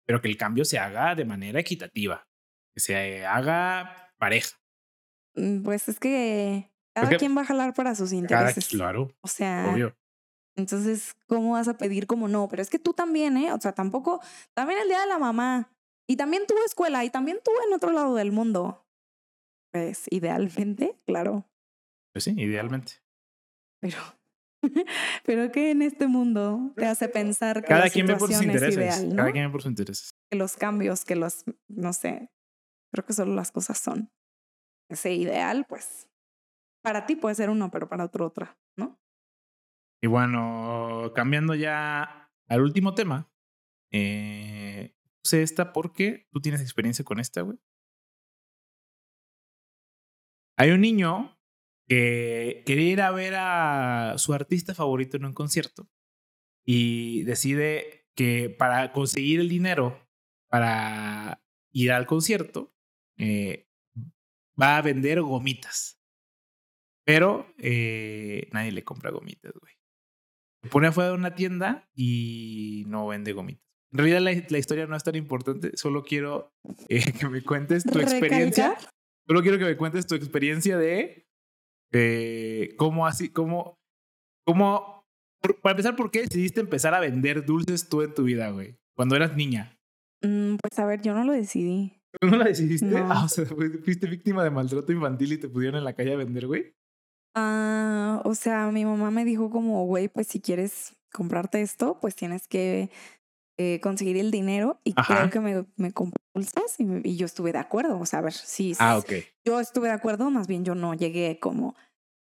pero que el cambio se haga de manera equitativa que se haga pareja. Mm, pues es que cada quien va a jalar para sus intereses. claro. O sea, entonces, ¿cómo vas a pedir como no? Pero es que tú también, ¿eh? O sea, tampoco, también el día de la mamá. Y también tuvo escuela y también tuvo en otro lado del mundo. Pues, idealmente, claro. Pues sí, idealmente. Pero, pero que en este mundo te hace pensar que cada quien ve por sus intereses. Cada quien ve por sus intereses. Que los cambios, que los, no sé, Creo que solo las cosas son. Ese ideal, pues, para ti puede ser uno, pero para otro otra, ¿no? Y bueno, cambiando ya al último tema, eh, puse esta porque tú tienes experiencia con esta, güey. Hay un niño que quería ir a ver a su artista favorito en un concierto y decide que para conseguir el dinero para ir al concierto, eh, va a vender gomitas. Pero eh, nadie le compra gomitas, güey. Se pone afuera de una tienda y no vende gomitas. En realidad la, la historia no es tan importante, solo quiero eh, que me cuentes tu experiencia. ¿Recalcar? Solo quiero que me cuentes tu experiencia de eh, cómo así, cómo, cómo, por- para empezar, ¿por qué decidiste empezar a vender dulces tú en tu vida, güey? Cuando eras niña. Mm, pues a ver, yo no lo decidí. ¿Tú no la decidiste? No. Ah, o sea, fuiste víctima de maltrato infantil y te pusieron en la calle a vender, güey. Ah, o sea, mi mamá me dijo como, güey, pues si quieres comprarte esto, pues tienes que eh, conseguir el dinero y Ajá. creo que me, me compró dulces y, me- y yo estuve de acuerdo. O sea, a ver, sí, Ah, s- ok. yo estuve de acuerdo, más bien yo no llegué como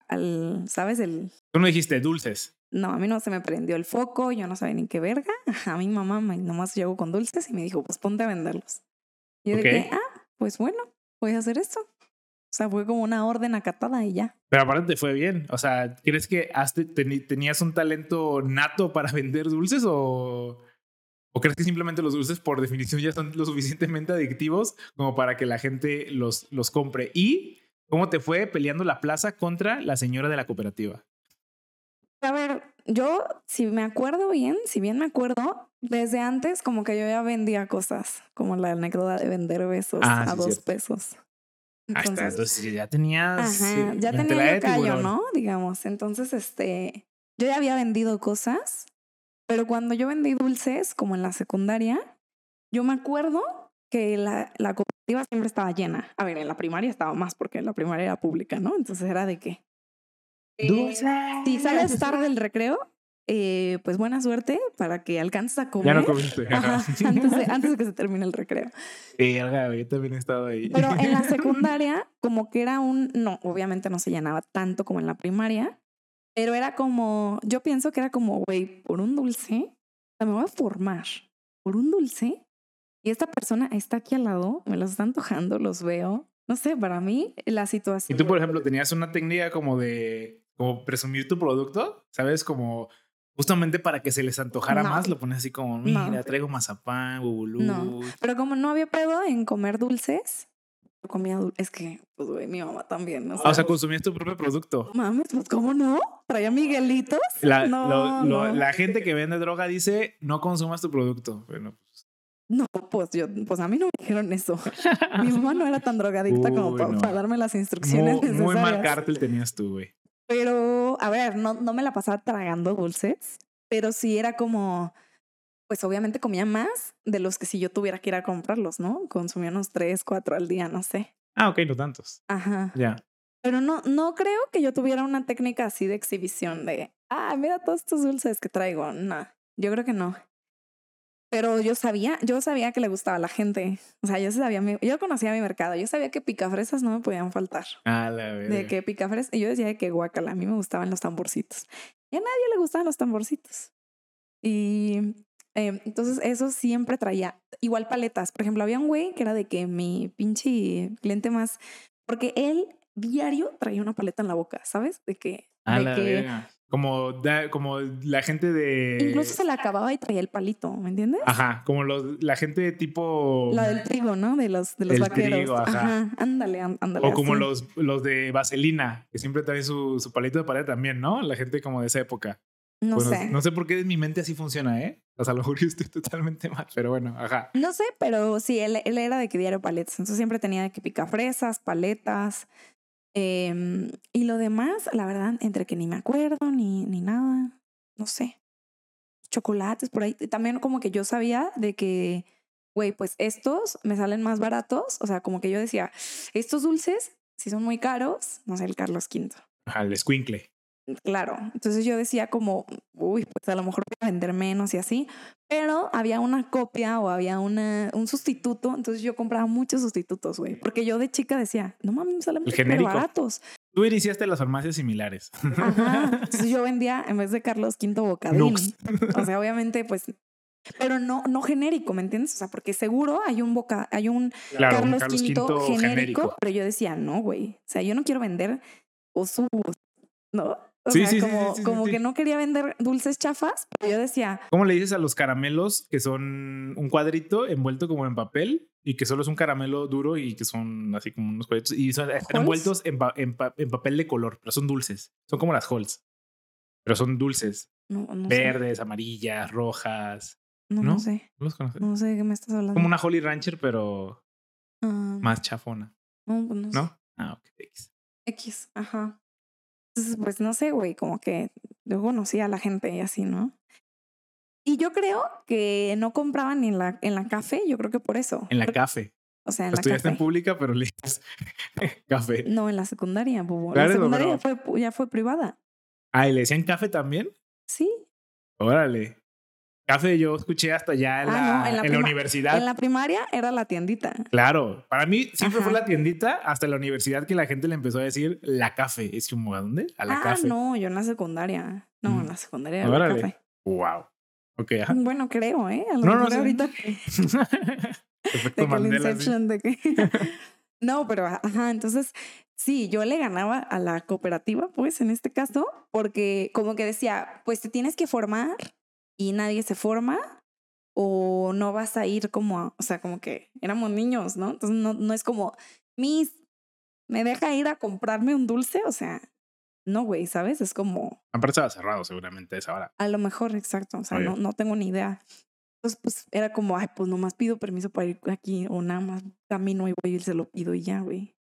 al, ¿sabes? El, Tú no dijiste dulces. no, a mí no se me prendió el foco, yo no sabía ni qué verga. A mi mamá me, nomás llegó con dulces y me dijo, pues ponte a venderlos. Y yo Ok. de que, ah, pues bueno, voy a hacer esto. O sea, fue como una orden acatada y ya. Pero aparte te fue bien. O sea, ¿crees que has te- tenías un talento nato para vender dulces o, o crees que simplemente los dulces por definición ya son lo suficientemente adictivos como para que la gente los, los compre? ¿Y cómo te fue peleando la plaza contra la señora de la cooperativa? A ver, yo, si me acuerdo bien, si bien me acuerdo, desde antes como que yo ya vendía cosas, como la anécdota de vender besos Ah, a dos cierto. pesos. Está, Entonces, entonces ya tenías... ajá, eh, ya tenía el callo. ¿no? Digamos. Entonces, este, yo ya había vendido cosas, pero cuando yo vendí dulces, como en la secundaria, yo me acuerdo que la, la cooperativa siempre estaba llena. A ver, en la primaria estaba más porque la primaria era pública, ¿no? Entonces era de que... eh, ¡Dulces! si sales tarde del recreo, eh, pues buena suerte para que alcances a comer. Ya no comiste. Ajá, antes, de, antes de que se termine el recreo. Güey, yo también he estado ahí. Pero en la secundaria, como que era un. No, obviamente no se llenaba tanto como en la primaria. Pero era como. Yo pienso que era como, güey, por un dulce. Me voy a formar. Por un dulce. Y esta persona está aquí al lado, me los está antojando, los veo. No sé, para mí la Y situación. tú, por ejemplo, tenías una técnica como de como presumir tu producto, ¿sabes? Como justamente para que se les antojara No. más, lo pones así como, No. mira, traigo mazapán, bubulú. No. Pero como no había pedo en comer dulces, comía Es que, pues, güey, mi mamá también. O sea, Ah, o sea, consumías tu propio producto. no mames, pues, ¿cómo no? Traía Miguelitos. La, no, lo- lo- no. la gente que vende droga dice, no consumas tu producto. Bueno, pues, No, pues yo, pues a mí no me dijeron eso. Mi mamá no era tan drogadicta como para no. darme las instrucciones muy, muy mal necesarias. cártel tenías tú, güey. Pero, a ver, no, no me la pasaba tragando dulces, pero sí era como, pues obviamente comía más de los que si yo tuviera que ir a comprarlos, ¿no? Consumía unos tres, cuatro al día, no sé. Ah, ok, no tantos. Ajá. Ya. Pero no, no creo que yo tuviera una técnica así de exhibición de, ah, mira todos estos dulces que traigo. No, yo creo que no. Pero yo sabía, yo sabía que le gustaba a la gente. O sea, yo sabía, mi- yo conocía mi mercado. Yo sabía que picafresas no me podían faltar. A la verga. De que picafresas, y yo decía de que guacala, a mí me gustaban los tamborcitos. Y a nadie le gustaban los tamborcitos. Y eh, entonces eso siempre traía, igual paletas. Por ejemplo, había un güey que era de que mi pinche cliente más, porque él diario traía una paleta en la boca, ¿sabes? De que, A de la que. Como, da- como la gente de... incluso se le acababa y traía el palito, ¿me entiendes? Ajá, como los, la gente de tipo... La del trigo, ¿no? De los, de los El vaqueros. trigo, ajá. ándale, án- ándale. O como así. los, los de vaselina, que siempre traen su, su palito de pared también, ¿no? La gente como de esa época. No Bueno, sé. No sé por qué en mi mente así funciona, ¿eh? O sea, a lo mejor yo estoy totalmente mal, pero bueno, ajá. No sé, pero sí, él, él era de que diario paletas. Entonces siempre tenía de que pica fresas, paletas. em, y lo demás, la verdad, entre que ni me acuerdo ni, ni nada. No sé. Chocolates por ahí. También como que yo sabía de que, güey, pues estos me salen más baratos. O sea, como que yo decía, estos dulces, si son muy caros, no sé, el Carlos V. Ajá, el squinkle. Claro, entonces yo decía como, uy, pues a lo mejor voy a vender menos y así, pero había una copia o había una, un sustituto, entonces yo compraba muchos sustitutos, güey, porque yo de chica decía, no mames, me salen genérico. baratos. Tú iniciaste las farmacias similares. Ajá, entonces yo vendía en vez de Carlos V Bocadín. O sea, obviamente, pues, pero no, no genérico, ¿me entiendes? O sea, porque seguro hay un boca, hay un Claro, Carlos, Carlos V V genérico, genérico. pero yo decía, no, güey. O sea, yo no quiero vender Osu, ¿no? O Sí, sea, sí, como, sí, como que no quería vender dulces chafas, pero yo decía, ¿Cómo le dices a los caramelos que son un cuadrito envuelto como en papel y que solo es un caramelo duro y que son así como unos cuadritos y son, están envueltos en, pa- en pa- en papel de color, pero son dulces. Son como las Halls, pero son dulces, no, no sé, verdes, amarillas, rojas. no, sé, ¿No los conoces? no sé de qué me estás hablando. Como una Holly Rancher, pero Ah, más chafona, no, pues no sé. ¿no? Ah, ok. X. X, ajá. Entonces, pues no sé, güey, como que yo conocía a la gente y así, ¿no? Y yo creo que no compraban ni en la, en la café, yo creo que por eso. En la café. O sea, en la Estudiaste en café. pública, pero leías café. No, en la secundaria, bobo. Claro, la secundaria ya, pero- fue, ya fue privada. Ah, ¿y le decían café también? Sí. Órale. Café yo escuché hasta ya en, Ah, la, no, en la en la prima- universidad. En la primaria era la tiendita. Claro, para mí siempre fue la tiendita hasta la universidad que la gente le empezó a decir la café. Es como, ¿a dónde? A la ah, café. no, yo en la secundaria. No, Mm. en la secundaria era la Órale. café. Wow. Ok, ajá. Bueno, creo, ¿eh? A lo No, no mejor sé. ahorita Efecto de que el sí. De que... no, pero ajá, entonces sí, yo le ganaba a la cooperativa, pues en este caso, porque como que decía, pues te tienes que formar y nadie se forma o no vas a ir como, a- o sea, como que éramos niños, ¿no? Entonces no, no es como, Miss, ¿me deja ir a comprarme un dulce? O sea, no, güey, ¿sabes? Es como, Aparte estaba cerrado seguramente a esa hora. a lo mejor, exacto. O sea, Oye. no, no tengo ni idea. Entonces, pues era como, ay, pues nomás pido permiso para ir aquí o nada más camino y voy y se lo pido y ya, güey.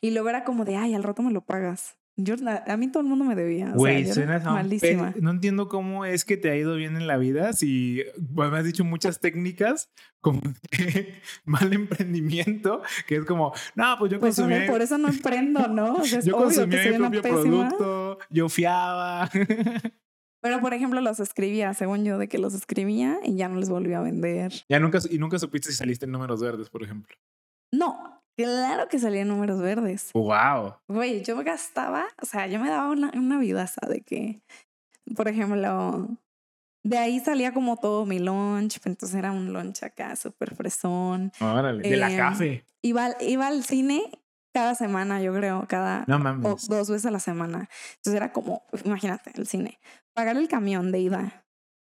Y luego era como de, ay, al rato me lo pagas. Yo, a, a mí todo el mundo me debía. o sea, Güey, yo era suenas a un malísima. No entiendo cómo es que te ha ido bien en la vida si me has dicho muchas técnicas como de mal emprendimiento, que es como, no, pues yo Pues consumía, hombre, por eso no emprendo, ¿no? O sea, es yo obvio que consumía soy mi propio pésima. producto, yo fiaba. Pero, por ejemplo, los escribía, según yo, de que los escribía y ya no les volví a vender. ya nunca, y nunca supiste si saliste en números verdes, por ejemplo. No, claro que salían números verdes. Wow. Güey, yo me gastaba, o sea, yo me daba una, una vidaza de que, por ejemplo, de ahí salía como todo mi lunch, pues, entonces era un lunch acá súper fresón. Órale. De la Em, café. Iba, al- iba al cine cada semana, yo creo, cada No o dos veces a la semana. Entonces era como, imagínate, el cine, pagar el camión de ida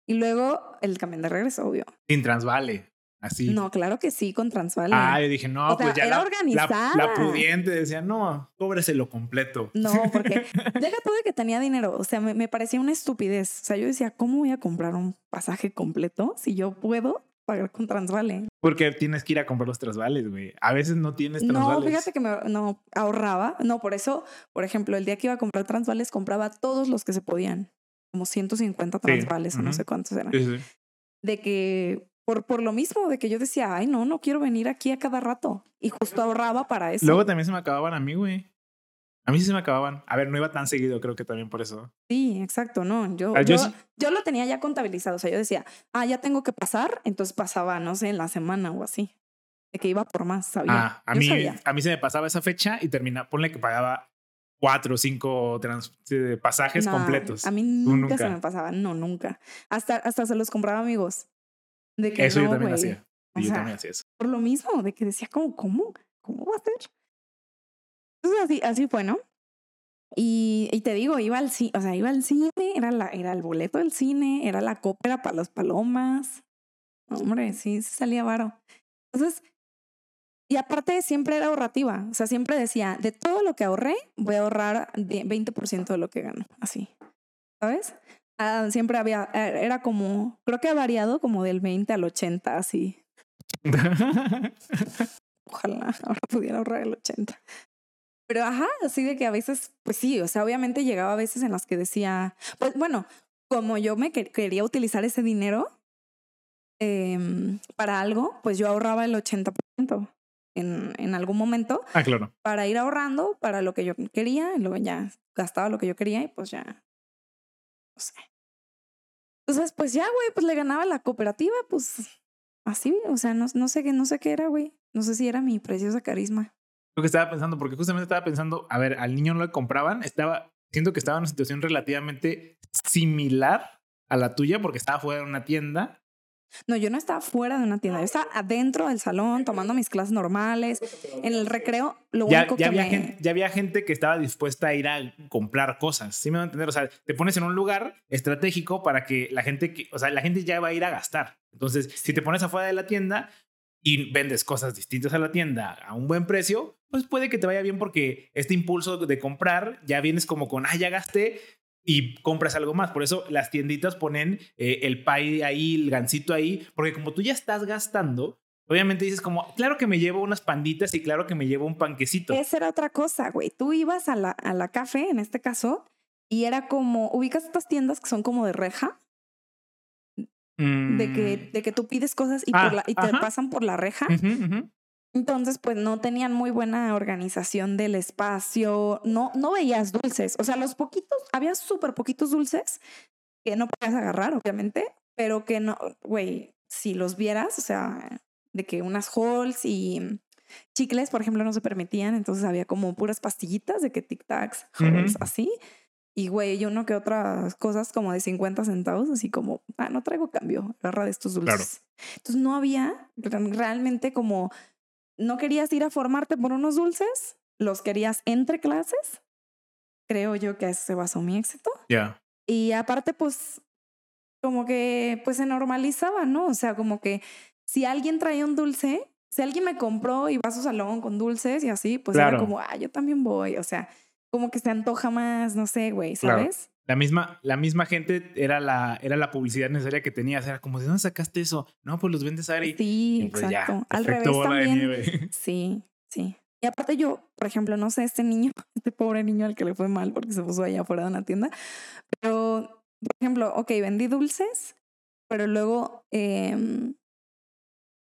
y luego el camión de regreso, obvio. Sin transvale. Así. No, claro que sí, con Transvale. Ah, yo dije, no, O sea, pues ya era la, la, organizada. la pudiente decía, no, cóbreselo completo. No, porque deja todo de que tenía dinero. O sea, me, me parecía una estupidez. O sea, yo decía, ¿cómo voy a comprar un pasaje completo si yo puedo pagar con Transvale? Porque tienes que ir a comprar los trasvales, güey. A veces no tienes No, transvales. fíjate que me no ahorraba. No, por eso, por ejemplo, el día que iba a comprar Transvales, compraba todos los que se podían. Como 150 Transvales o no sé cuántos eran. Sí, sí. De que, por, por lo mismo, de que yo decía, ay, no, no quiero venir aquí a cada rato. Y justo ahorraba para eso. Luego también se me acababan a mí, güey. A mí sí se me acababan. A ver, no iba tan seguido, creo que también por eso. Sí, exacto, no. Yo, Ah, yo yo, sí- yo lo tenía ya contabilizado. O sea, yo decía, ah, ya tengo que pasar. Entonces pasaba, no sé, en la semana o así. De que iba por más, sabía. Ah, a Yo mí, sabía. a mí se me pasaba esa fecha y termina, ponle que pagaba cuatro o cinco trans- eh, pasajes No, completos. A mí nunca, se nunca. me pasaba. No, nunca. Hasta, hasta se los compraba amigos. De que eso yo no, también güey. hacía. Yo sea, también hacía eso. Por lo mismo, de que decía, ¿cómo, cómo? ¿Cómo va a ser? Entonces así, así fue, ¿no? Y, y te digo, iba al cine, o sea, iba al cine, era, la, era el boleto del cine, era la cópera para las palomas. Hombre, sí, sí salía varo. Entonces, y aparte siempre era ahorrativa, o sea, siempre decía, de todo lo que ahorré, voy a ahorrar de 20% de lo que gano, así, ¿sabes? Ah, siempre había, eh, era como, creo que ha variado como del 20 al 80, así. Ojalá ahora pudiera ahorrar el 80. Pero ajá, así de que a veces, pues sí, o sea, obviamente llegaba a veces en las que decía, pues bueno, como yo me que- quería utilizar ese dinero em, para algo, pues yo ahorraba el 80% en, en algún momento ah, claro. para ir ahorrando para lo que yo quería, y luego ya gastaba lo que yo quería y pues ya, no sé. Entonces, pues ya, güey, pues le ganaba la cooperativa, pues así, o sea, no, no sé qué, no sé qué era, güey. No sé si era mi preciosa carisma. Lo que estaba pensando, porque justamente estaba pensando, a ver, al niño no le compraban, estaba, siento que estaba en una situación relativamente similar a la tuya, porque estaba fuera de una tienda No, yo no estaba fuera de una tienda. Yo estaba adentro del salón tomando mis clases normales. En el recreo, lo Ya, único ya que había me... gente, ya había gente que estaba dispuesta a ir a comprar cosas. ¿Sí me van a entender? O sea, te pones en un lugar estratégico para que la gente, que, o sea, la gente ya va a ir a gastar. Entonces, si te pones afuera de la tienda y vendes cosas distintas a la tienda a un buen precio, pues puede que te vaya bien porque este impulso de comprar ya vienes como con, ah, ya gasté y compras algo más. Por eso las tienditas ponen eh, el pie ahí, el gancito ahí, porque como tú ya estás gastando, obviamente dices como, claro que me llevo unas panditas y claro que me llevo un panquecito. Esa era otra cosa, güey. Tú ibas a la, a la café, en este caso, y era como, ubicas estas tiendas que son como de reja, de que, de que tú pides cosas y, Mm. Ah, por la- y te ajá. pasan por la reja. Mm. Entonces, pues no tenían muy buena organización del espacio, no, no veías dulces, o sea, los poquitos, había súper poquitos dulces que no podías agarrar, obviamente, pero que no, güey, si los vieras, o sea, de que unas halls y chicles, por ejemplo, no se permitían, entonces había como puras pastillitas de que tic tacs, halls, Ujú. así. Y güey, y uno que otras cosas como de 50 centavos, así como, ah, no traigo cambio, agarra de estos Claro. dulces. Entonces no había re- realmente como, no querías ir a formarte por unos dulces, los querías entre clases. Creo yo que a eso se basó mi éxito. Ya. Y aparte, pues, como que, pues se normalizaba, ¿no? O sea, como que si alguien traía un dulce, si alguien me compró y va a su salón con dulces y así, pues Claro. era como, ah, yo también voy. O sea, como que se antoja más, no sé, güey, Claro. ¿sabes? La misma, la misma gente era la, era la publicidad necesaria que tenías. Era como, ¿de dónde sacaste eso? No, pues los vendes ahí. Sí, Y pues ya, exacto. Al efecto revés bola de también. nieve. Sí, sí. Y aparte yo, por ejemplo, no sé, este niño, este pobre niño al que le fue mal porque se puso allá afuera de una tienda, pero, por ejemplo, ok, vendí dulces, pero luego, em,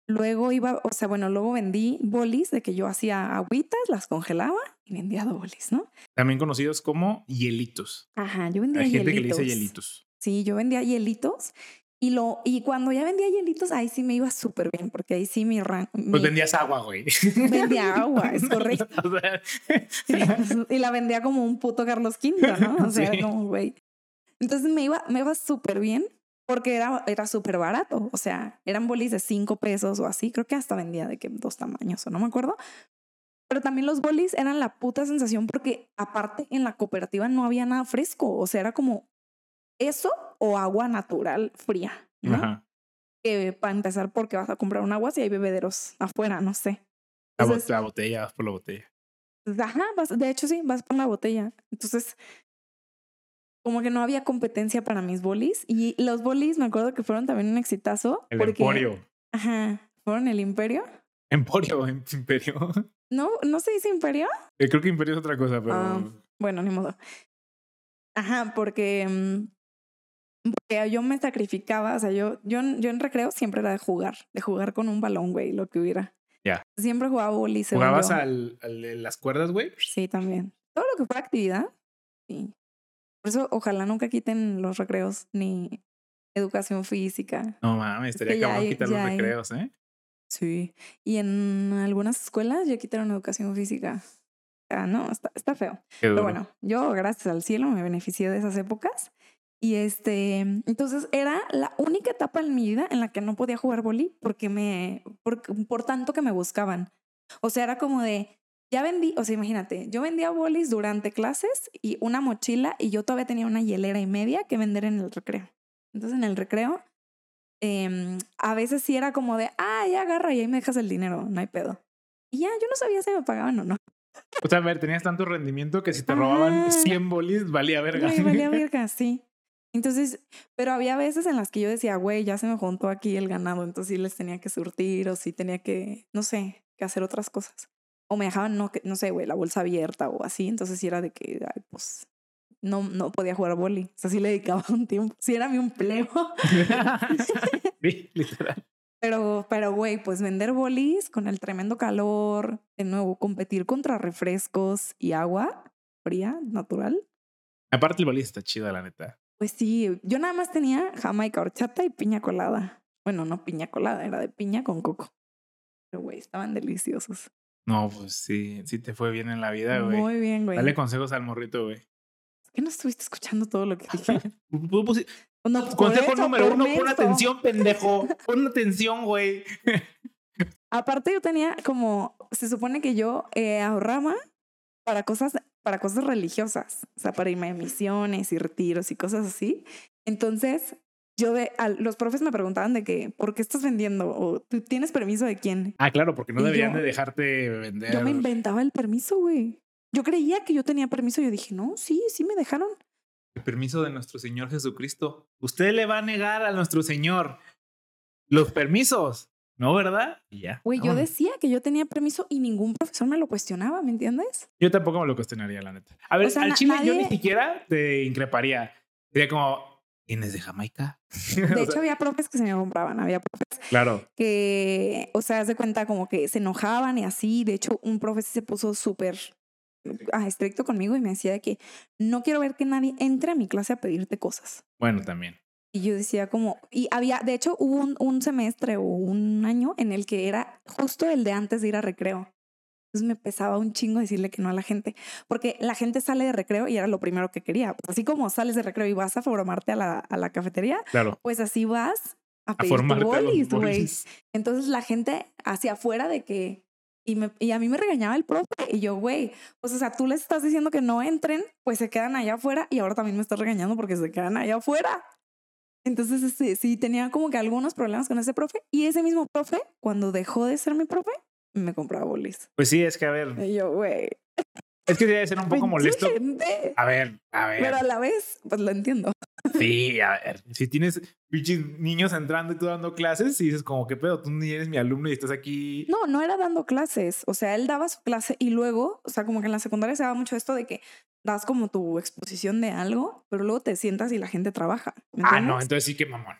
luego iba, o sea, bueno, luego vendí bolis de que yo hacía agüitas, las congelaba y vendía bolis, ¿no? También conocidos como hielitos. Ajá, yo vendía Hay gente que le hielitos. dice hielitos. Sí, yo vendía hielitos. Y, lo, y cuando ya vendía hielitos, ahí sí me iba súper bien, porque ahí sí mi rango. Pues vendías agua, güey. vendía agua, es correcto. O sea, y la vendía como un puto Carlos V, ¿no? O sea, Sí. como, güey. Entonces me iba, me iba súper bien porque era, era súper barato. O sea, eran bolis de cinco pesos o así. Creo que hasta vendía de que dos tamaños o no me acuerdo. Pero también los bolis eran la puta sensación porque aparte en la cooperativa no había nada fresco. O sea, era como eso o agua natural fría, ¿no? Ajá. Que para empezar, porque vas a comprar un agua si hay bebederos afuera, no sé. Entonces- la botella, vas por la botella. Pues, Ajá, vas- de hecho sí, vas por la botella. Entonces, como que no había competencia para mis bolis. Y los bolis me acuerdo que fueron también un exitazo. El porque, emporio. Ajá, fueron el imperio. Emporio, em- imperio. No, no se dice imperio. Eh, Creo que imperio es otra cosa, pero... Ah. Bueno, ni modo. Ajá, porque, mm, porque yo me sacrificaba, o sea, yo, yo, en- yo en recreo siempre era de jugar, de jugar con un balón, güey, lo que hubiera. Ya. Siempre jugaba bolis. ¿Jugabas al, al las cuerdas, güey? Sí, también. Todo lo que fuera actividad, sí. Por eso, ojalá nunca quiten los recreos ni educación física. No mames, estaría que ya cabrón hay- quitar los hay. recreos, ¿eh? Sí. Y en algunas escuelas ya quitaron educación física. Ah, no, está, está feo. Pero bueno, yo, gracias al cielo, me beneficié de esas épocas. Y este, entonces era la única etapa en mi vida en la que no podía jugar boli porque me, por, por tanto que me buscaban. O sea, era como de, ya vendí, o sea, imagínate, yo vendía bolis durante clases y una mochila y yo todavía tenía una hielera y media que vender en el recreo. Entonces en el recreo, em, a veces sí era como de, ah, ya agarra y ahí me dejas el dinero, no hay pedo. Y ya, yo no sabía si me pagaban o no. O sea, a ver, tenías tanto rendimiento que si te Ajá. robaban 100 bolis, valía verga. Güey, valía verga, sí. Entonces, pero había veces en las que yo decía, güey, ya se me juntó aquí el ganado, entonces sí les tenía que surtir o sí tenía que, no sé, que hacer otras cosas. O me dejaban, no, no sé, güey, la bolsa abierta o así, entonces sí era de que, ay, pues, no, no podía jugar boli. O sea, sí le dedicaba un tiempo. Sí era mi empleo. sí, literal. Pero, pero, güey, pues vender bolis con el tremendo calor, de nuevo, competir contra refrescos y agua fría, natural. Aparte, el boli está chido, la neta. Pues sí, yo nada más tenía jamaica horchata y piña colada. Bueno, no piña colada, era de piña con coco. Pero, güey, estaban deliciosos. No, pues sí, sí te fue bien en la vida, güey. Muy bien, güey. Dale consejos al morrito, güey. qué no estuviste escuchando todo lo que dije? No, por Consejo eso, número por uno, pon atención, pendejo. Pon atención, güey. Aparte yo tenía como, se supone que yo eh, ahorraba para cosas, para cosas religiosas, o sea, para irme a misiones y retiros y cosas así. Entonces, yo de, los profes me preguntaban de que, ¿por qué estás vendiendo? ¿O tú tienes permiso de quién? Ah, claro, porque no Y deberían yo- de dejarte vender. Yo me inventaba el permiso, güey. Yo creía que yo tenía permiso y yo dije, no, sí, sí me dejaron. El permiso de nuestro Señor Jesucristo. Usted le va a negar a nuestro Señor los permisos, ¿no, verdad? Y ya. Güey, yo decía que yo tenía permiso y ningún profesor me lo cuestionaba, ¿me entiendes? Yo tampoco me lo cuestionaría, la neta. A ver, O sea, al na- chile yo ni siquiera te increparía. Sería como, ¿tienes de Jamaica? De hecho, había profes que se me compraban, había profes claro. que, o sea, haz de cuenta como que se enojaban y así. De hecho, un profe sí se puso súper ah, estricto conmigo y me decía de que no quiero ver que nadie entre a mi clase a pedirte cosas. Bueno, también. Y yo decía como, y había, de hecho, hubo un, un semestre o un año en el que era justo el de antes de ir a recreo. Entonces me pesaba un chingo decirle que no a la gente, porque la gente sale de recreo y era lo primero que quería. Pues así como sales de recreo y vas a formarte a la, a la cafetería, Claro. pues así vas a A pedir tu bolis, güey. Entonces la gente hacia afuera de que... Y, me, y a mí me regañaba el profe y yo, güey, pues o sea, tú les estás diciendo que no entren, pues se quedan allá afuera y ahora también me estás regañando porque se quedan allá afuera. Entonces, este, sí, tenía como que algunos problemas con ese profe y ese mismo profe, cuando dejó de ser mi profe, me compraba bolis. Pues sí, es que a ver, Y yo, güey, es que debe ser un poco pinche molesto. gente. A ver, a ver. Pero a la vez, pues lo entiendo. Sí, a ver. Si tienes pinches niños entrando y tú dando clases y dices como, ¿qué pedo? Tú ni eres mi alumno y estás aquí. No, no era dando clases. O sea, él daba su clase y luego, o sea, como que en la secundaria se daba mucho esto de que das como tu exposición de algo, pero luego te sientas y la gente trabaja. ¿me Ah, no, entonces sí que mamón.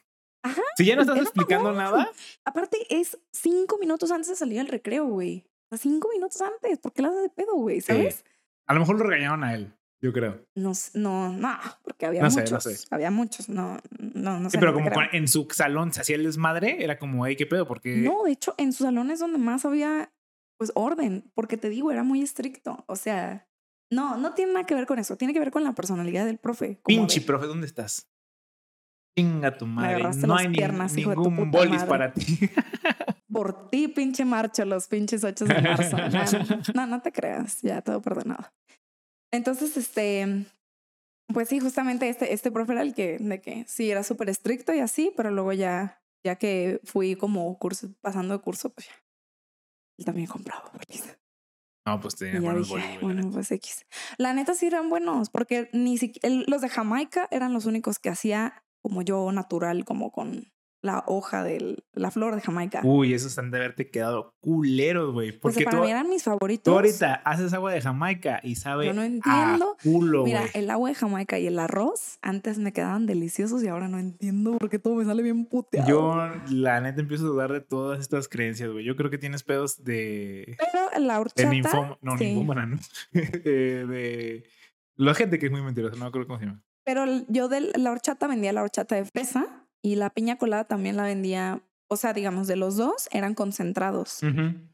Ajá, Si ya no estás explicando nada, Aparte, es cinco minutos antes de salir al recreo, güey. O sea, cinco minutos antes. ¿Por qué la haces de pedo, güey? ¿Sabes? a lo mejor lo regañaron a él, yo creo. No, no, no, porque había No sé, muchos. no sé. Había muchos. No, no, no sé. Sí, pero como creo. en su salón se hacía el desmadre, era como, hey, ¿qué pedo? Porque No, de hecho, en sus salones donde más había, pues, orden. Porque te digo, era muy estricto. O sea, no, no tiene nada que ver con eso. Tiene que ver con la personalidad del profe. pinche de- profe, ¿dónde estás? Chinga tu madre. No hay ni- piernas, ningún bolis madre. para ti. Por ti, pinche marcho, los pinches 8 de marzo. No, no, te creas, ya todo perdonado. Entonces, este, pues sí, justamente este, este profe era el que, de que sí, era súper estricto y así, pero luego ya, ya que fui como curso, pasando de curso, pues ya, él también compraba bolis. No, pues tenía buenos dije, bolis, "Ay, güey, la bueno, pues X. La neta sí eran buenos, porque ni siquiera, los de Jamaica eran los únicos que hacía como yo natural, como con la hoja de la flor de Jamaica. Uy, esos han de haberte quedado culeros, güey. Pues Porque para tú, mí eran mis favoritos. tú ahorita haces agua de Jamaica y sabe Yo no a entiendo. culo, Mira, el agua de Jamaica y el arroz antes me quedaban deliciosos y ahora no entiendo por qué todo me sale bien puteado. Yo, la neta, empiezo a dudar de todas estas creencias, güey. Yo creo que tienes pedos de... Pero la De horchata. ninfoma. No, sí. ninfómana, ¿no? de, de... La gente que es muy mentirosa, no acuerdo cómo se llama. Pero yo de la horchata vendía la horchata de fresa y la piña colada también la vendía. O sea, digamos, de los dos eran concentrados.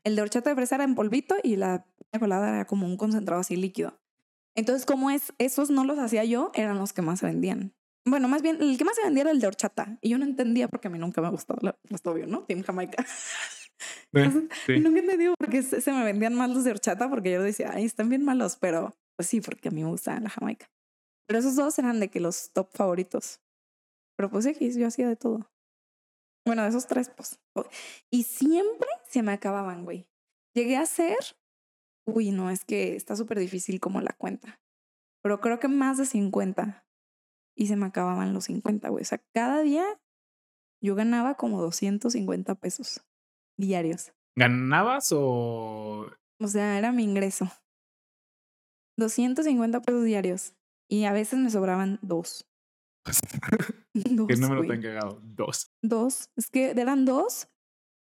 El de horchata de fresa era en polvito y la piña colada era como un concentrado así líquido. Entonces, como es, esos no los hacía yo, eran los que más se vendían. Bueno, más bien, el que más se vendía era el de horchata. Y yo no entendía porque a mí nunca me gustó, la- pues obvio, ¿no? Team Jamaica. Eh, sí. Nunca entendí por qué se, se me vendían más los de horchata porque yo decía, ay, están bien malos, pero pues sí, porque a mí me gusta la Jamaica. Pero esos dos eran de que los top favoritos. Pero pues X, yo hacía de todo. Bueno, de esos tres, pues. Y siempre se me acababan, güey. Llegué a hacer, uy, no, es que está súper difícil como la cuenta. Pero creo que más de 50. Y se me acababan los 50, güey. O sea, cada día yo ganaba como 250 pesos diarios. ¿Ganabas o...? O sea, era mi ingreso. 250 pesos diarios. Y a veces me sobraban dos. dos, ¿Qué número güey. tan cagado? Dos. Dos. Es que eran dos,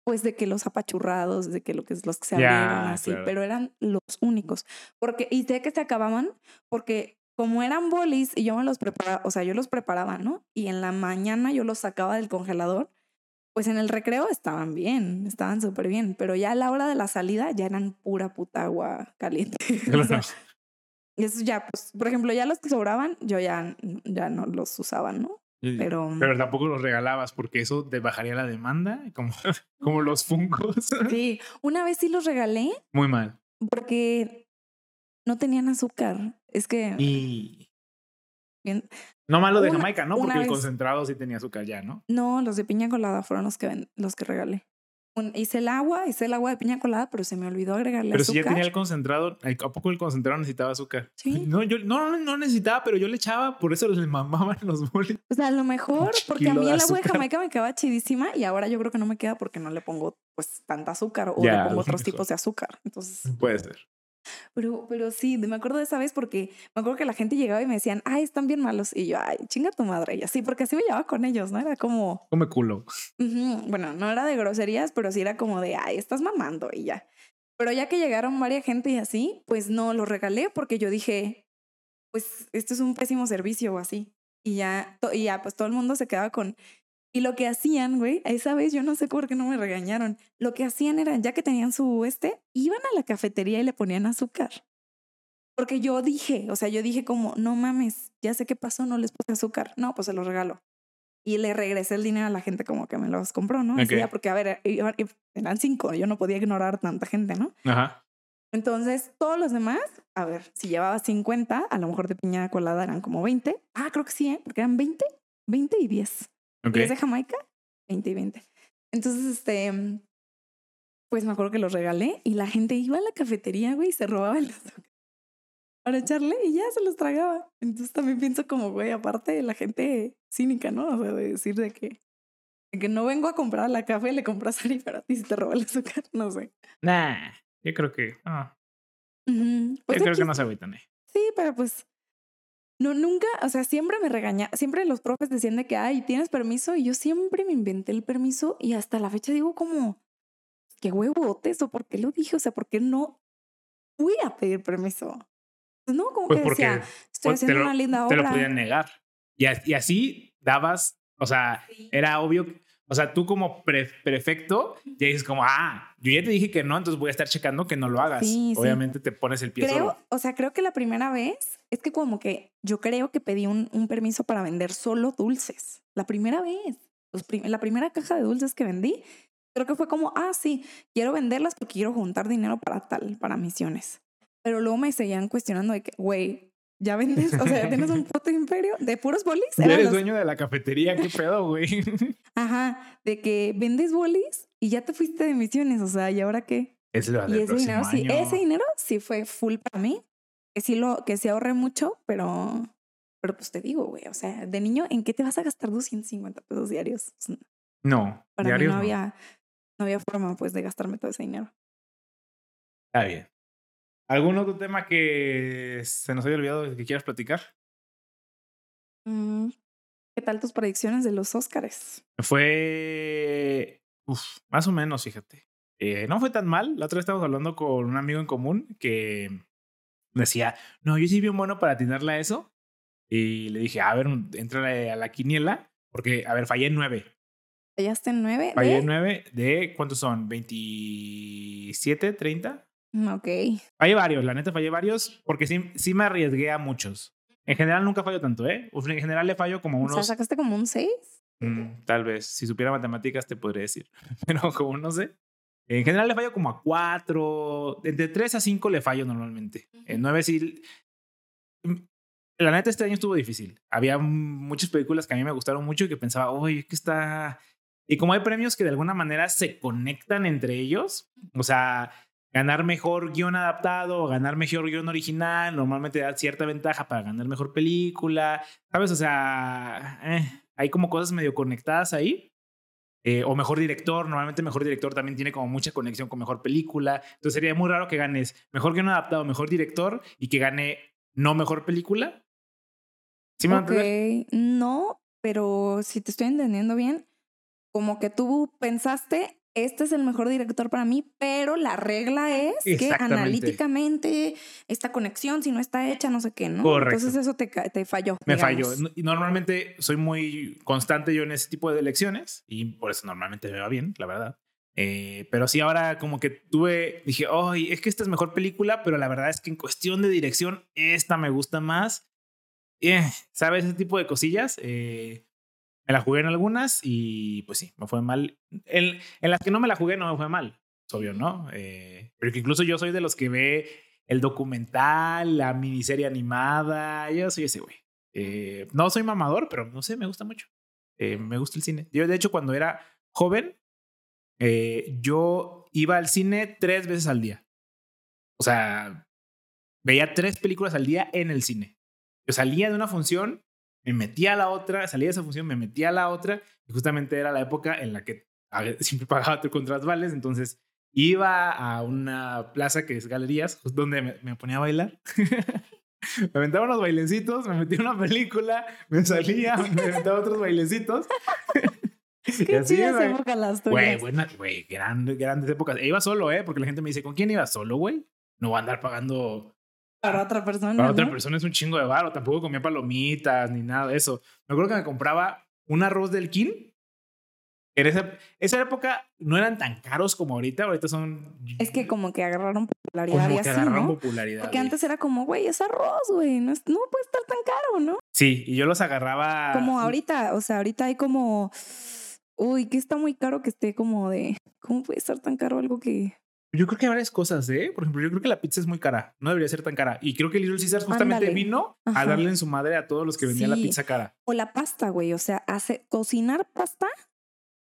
pues de que los apachurrados, de que, lo que los que se abrieron así, claro. pero eran los únicos. Porque, y sé que se acababan, porque como eran bolis y yo me los preparaba, o sea, yo los preparaba, ¿no? Y en la mañana yo los sacaba del congelador, pues en el recreo estaban bien, estaban súper bien, pero ya a la hora de la salida ya eran pura puta agua caliente. O sea, Eso ya, pues, por ejemplo, ya los que sobraban, yo ya, ya no los usaba, ¿no? Pero, Pero tampoco los regalabas porque eso te bajaría la demanda, como, como los fungos. sí, una vez sí los regalé Muy mal. porque no tenían azúcar. Es que Y bien- no malo de Una- Jamaica, ¿no? Porque el concentrado sí tenía azúcar ya, ¿no? no, los de piña colada fueron los que ven- los que regalé. Un- hice el agua, hice el agua de piña colada, pero se me olvidó agregarle Pero si azúcar. ya tenía el concentrado, ¿a poco el concentrado necesitaba azúcar? Sí. No, yo no, no, no necesitaba, pero yo le echaba, por eso les mamaban los bolis. O sea, a lo mejor, porque a mí el agua de. Jamaica me quedaba chidísima y ahora yo creo que no me queda porque no le pongo pues tanta azúcar o Ya, le pongo otros mejor. tipos de azúcar. Entonces, Puede ser. Pero, pero sí, me acuerdo de esa vez porque me acuerdo que la gente llegaba y me decían, ay, están bien malos. Y yo, ay, chinga tu madre. Y así, porque así me llevaba con ellos, ¿no? Era como, Come culo. bueno, no era de groserías, pero sí era como de, ay, estás mamando y ya. Pero ya que llegaron varias gente y así, pues no, lo regalé porque yo dije, pues esto es un pésimo servicio o así. Y ya, y ya, pues todo el mundo se quedaba con... Y lo que hacían, güey, esa vez yo no sé por qué no me regañaron. Lo que hacían era, ya que tenían su este, iban a la cafetería y le ponían azúcar. Porque yo dije, o sea, yo dije como, no mames, ya sé qué pasó, no les puse azúcar. No, pues se los regalo. Y le regresé el dinero a la gente como que me los compró, ¿no? Ese Ok. día, porque, a ver, eran cinco, yo no podía ignorar tanta gente, ¿no? Ajá. Entonces, todos los demás, a ver, si llevaba 50, a lo mejor de piña colada eran como 20. Ah, creo que sí, ¿eh? Porque eran 20, 20 y 10. Ok. 10 de Jamaica, 20 y 20. Entonces, este, pues me acuerdo que los regalé y la gente iba a la cafetería, güey, y se robaba el azúcar para echarle y ya se los tragaba. Entonces también pienso como, güey, aparte de la gente cínica, ¿no? O sea, de decir de que, de que no vengo a comprar la café, le compras a Ari, pero a ti si te roba el azúcar, no sé. Nah, yo creo que. ah, Ujú. Pues yo creo que no se agüitan. eh. Sí, pero pues no nunca, o sea, siempre me regaña, siempre los profes decían de que, ay, tienes permiso y yo siempre me inventé el permiso y hasta la fecha digo como, qué huevotes o por qué lo dije, o sea, por qué no fui a pedir permiso. Pues no, como Pues que porque decía, estoy pues, haciendo lo- una linda te lo obra. podían negar. Y así dabas, o sea, era obvio. O sea, tú como pre- prefecto, ya dices como, ah, yo ya te dije que no, entonces voy a estar checando que no lo hagas. Sí, sí. Obviamente te pones el pie Creo, solo. o sea, creo que la primera vez es que como que yo creo que pedí un, un permiso para vender solo dulces. La primera vez. Los prim- la primera caja de dulces que vendí, creo que fue como, ah, sí, quiero venderlas porque quiero juntar dinero para tal, para misiones. Pero luego me seguían cuestionando de que, güey, ya vendes, o sea, tienes un puto imperio de puros bolis. Eres los- dueño de la cafetería, qué pedo, güey. Ajá, de que vendes bolis y ya te fuiste de misiones, o sea, ¿y ahora qué? Es lo Y del ese dinero, sí, ese dinero sí fue full para mí. Que sí lo, que sí ahorré mucho, pero, pero pues te digo, güey, o sea, de niño, ¿en qué te vas a gastar 250 pesos diarios? No, Para diarios mí no no. había, no había forma, pues, de gastarme todo ese dinero. Está bien. ¿Algún otro tema que se nos haya olvidado que quieras platicar? Mm, ¿Qué tal tus predicciones de los Óscares? Fue uf, más o menos, fíjate. Eh, no fue tan mal. La otra vez estábamos hablando con un amigo en común que decía, no, yo sí bien bueno para atinarle a eso. Y le dije, a ver, entra a la quiniela, porque, a ver, fallé en nueve. ¿Fallaste en nueve? Fallé en nueve de, ¿cuántos son? ¿27, 30? Mm, Ok. Fallé varios, la neta fallé varios, porque sí, sí me arriesgué a muchos. En general nunca fallo tanto, ¿eh? En general le fallo como O sea, unos... sacaste como un 6. Mm, tal vez, si supiera matemáticas te podría decir, pero como no sé. En general le fallo como a cuatro, entre tres a cinco le fallo normalmente. En nueve sí. Mm, La neta este año estuvo difícil. Había muchas películas que a mí me gustaron mucho y que pensaba, oye, que está... Y como hay premios que de alguna manera se conectan entre ellos, o sea, ganar mejor guion adaptado o ganar mejor guion original, normalmente da cierta ventaja para ganar mejor película, ¿sabes? O sea, eh, hay como cosas medio conectadas ahí. Eh, o mejor director, normalmente mejor director también tiene como mucha conexión con mejor película. Entonces sería muy raro que ganes mejor guion adaptado, mejor director y que gane no mejor película. ¿Sí me van a entender? Ok, no, pero si te estoy entendiendo bien, como que tú pensaste, este es el mejor director para mí, pero la regla es que analíticamente esta conexión, si no está hecha, no sé qué, ¿no? Correcto. Entonces eso te, te falló. Me digamos. falló. Y normalmente soy muy constante yo en ese tipo de elecciones y por eso normalmente me va bien, la verdad. Eh, pero sí, ahora como que tuve, dije, ay, es que esta es mejor película, pero la verdad es que en cuestión de dirección, esta me gusta más. Eh, ¿Sabes? Ese tipo de cosillas. Eh, me la jugué en algunas y pues sí, me fue mal. En, las que no me la jugué no me fue mal, es obvio, ¿no? Eh, pero que incluso yo soy de los que ve el documental, la miniserie animada, yo soy ese güey. Eh, no soy mamador, pero no sé, me gusta mucho. Eh, me gusta el cine. Yo, de hecho, cuando era joven, yo iba al cine tres veces al día. O sea, veía tres películas al día en el cine. Yo salía de una función, me metía a la otra, salía de esa función, me metía a la otra, y justamente era la época en la que siempre pagaba contra vales, entonces iba a una plaza que es Galerías, donde me, me ponía a bailar. me aventaba unos bailecitos, me metía una película, me salía, me aventaba otros bailecitos. Qué chidas güey. épocas las Güey, tuyas. buenas, güey, grandes, grandes épocas. E iba solo, ¿eh? Porque la gente me dice, ¿con quién ibas solo, güey? No voy a andar pagando Para otra persona. para otra ¿no? persona es un chingo de varo. Tampoco comía palomitas ni nada de eso. Me acuerdo que me compraba un arroz del Kin. En esa, esa época no eran tan caros como ahorita. Ahorita son. Es que como que agarraron popularidad como y que así, agarraron ¿no? popularidad. Porque güey. antes era como, güey, es arroz, güey. No, es- no puede estar tan caro, ¿no? Sí, y yo los agarraba. Como ahorita, o sea, ahorita hay como, uy, que está muy caro que esté como de, ¿cómo puede estar tan caro algo que... Yo creo que hay varias cosas, ¿eh? Por ejemplo, yo creo que la pizza es muy cara. No debería ser tan cara. Y creo que Little Caesars justamente Ándale. vino a Ajá. darle en su madre a todos los que vendían la Sí. pizza cara. O la pasta, güey, o sea, hace, cocinar pasta,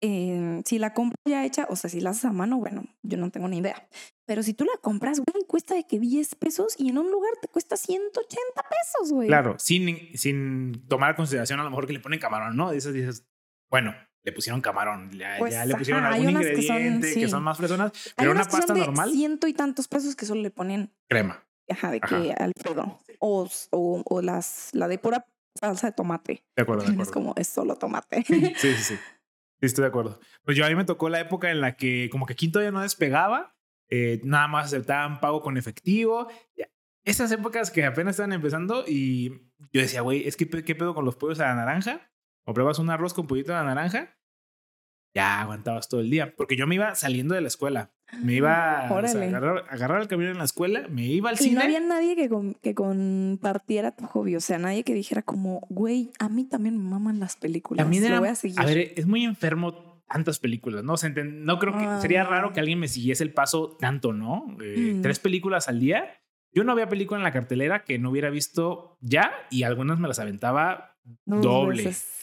eh, si la compras ya hecha, o sea, si la haces a mano, bueno, yo no tengo ni idea. Pero si tú la compras, güey, cuesta de que 10 pesos y en un lugar te cuesta 180 pesos, güey. Claro, sin, sin tomar consideración a lo mejor que le ponen camarón, ¿no? Dices, dices, bueno, le pusieron camarón, ya, Pues, ya le pusieron ajá, algún unas que son- ingrediente que son, sí. más fresonas, pero una pasta normal, ciento y tantos pesos que solo le ponen crema. Ajá, de Ajá. que Alfredo. O, o, o las, la de pura salsa de tomate. De acuerdo, de Es acuerdo. como, es solo tomate. Sí, sí, sí. Sí, estoy de acuerdo. Pues yo a mí me tocó la época en la que como que Quinto ya no despegaba, eh, nada más aceptaban pago con efectivo. Esas épocas que apenas estaban empezando y yo decía, güey, es que qué pedo con los pollos a la naranja. O pruebas un arroz con pollito a la naranja, ya aguantabas todo el día. Porque yo me iba saliendo de la escuela. Me iba o sea, Órale. agarrar, agarrar el camino en la escuela, me iba al Y cine. no había nadie que, que compartiera tu hobby. O sea, nadie que dijera como, güey, a mí también me maman las películas. También era, voy a seguir. a ver, es muy enfermo tantas películas, ¿no? O sea, no creo que sería Ah. raro que alguien me siguiese el paso tanto, ¿no? Eh, Mm. Tres películas al día. Yo no había película en la cartelera que no hubiera visto ya y algunas me las aventaba Dos doble. veces,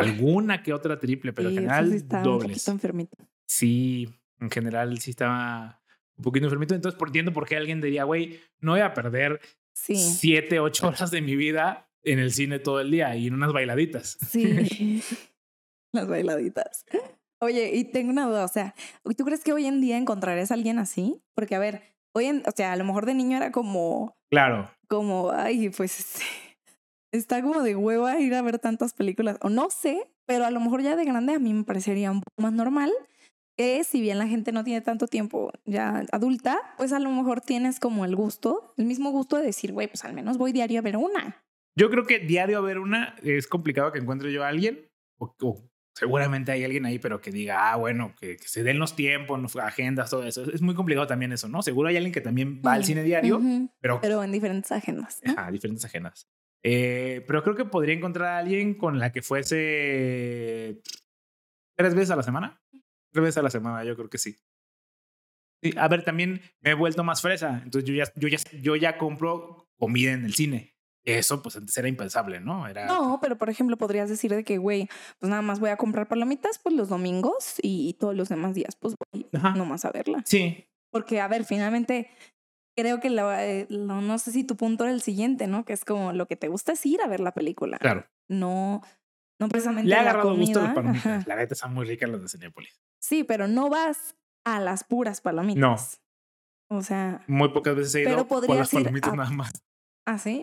alguna que otra triple, pero en sí, general sí está un dobles. poquito enfermito. Sí, en general sí estaba un poquito enfermito. Entonces por- entiendo por qué alguien diría, güey, no voy a perder Sí, siete, ocho horas de mi vida en el cine todo el día y en unas bailaditas. sí. Las bailaditas. Oye, y tengo una duda, o sea, ¿tú crees que hoy en día encontrarás a alguien así? Porque, a ver, hoy en, o sea, a lo mejor de niño era como, Claro, como, ay, pues este, está como de hueva ir a ver tantas películas, o no sé, pero a lo mejor ya de grande a mí me parecería un poco más normal que si bien la gente no tiene tanto tiempo ya adulta, pues a lo mejor tienes como el gusto, el mismo gusto de decir, güey, pues al menos voy diario a ver una. Yo creo que diario a ver una es complicado que encuentre yo a alguien, o, o seguramente hay alguien ahí, pero que diga, ah, bueno, que, que se den los tiempos, agendas, todo eso. Es muy complicado también eso, ¿no? Seguro hay alguien que también va al cine diario, ujú, pero, Pero en diferentes agendas. ¿no? ajá, diferentes agendas. Eh, pero creo que podría encontrar a alguien con la que fuese tres veces a la semana. Tres veces a la semana, yo creo que sí. Sí, a ver, también me he vuelto más fresa. Entonces yo ya, yo ya, yo ya compro comida en el cine. Eso, pues antes era impensable, ¿no? Era, No, pero por ejemplo, podrías decir de que, güey, pues nada más voy a comprar palomitas pues los domingos y, y todos los demás días, pues voy Ajá. nomás a verla. Sí, Porque, a ver, finalmente, creo que la- eh, lo- no sé si tu punto era el siguiente, ¿no? Que es como lo que te gusta es ir a ver la película. claro. No, no precisamente Le ha la agarrado gusto a las palomitas. La neta están muy ricas las de Cinepolis. Sí, pero no vas a las puras palomitas. No. O sea, Muy pocas veces he ido por las palomitas a- nada más.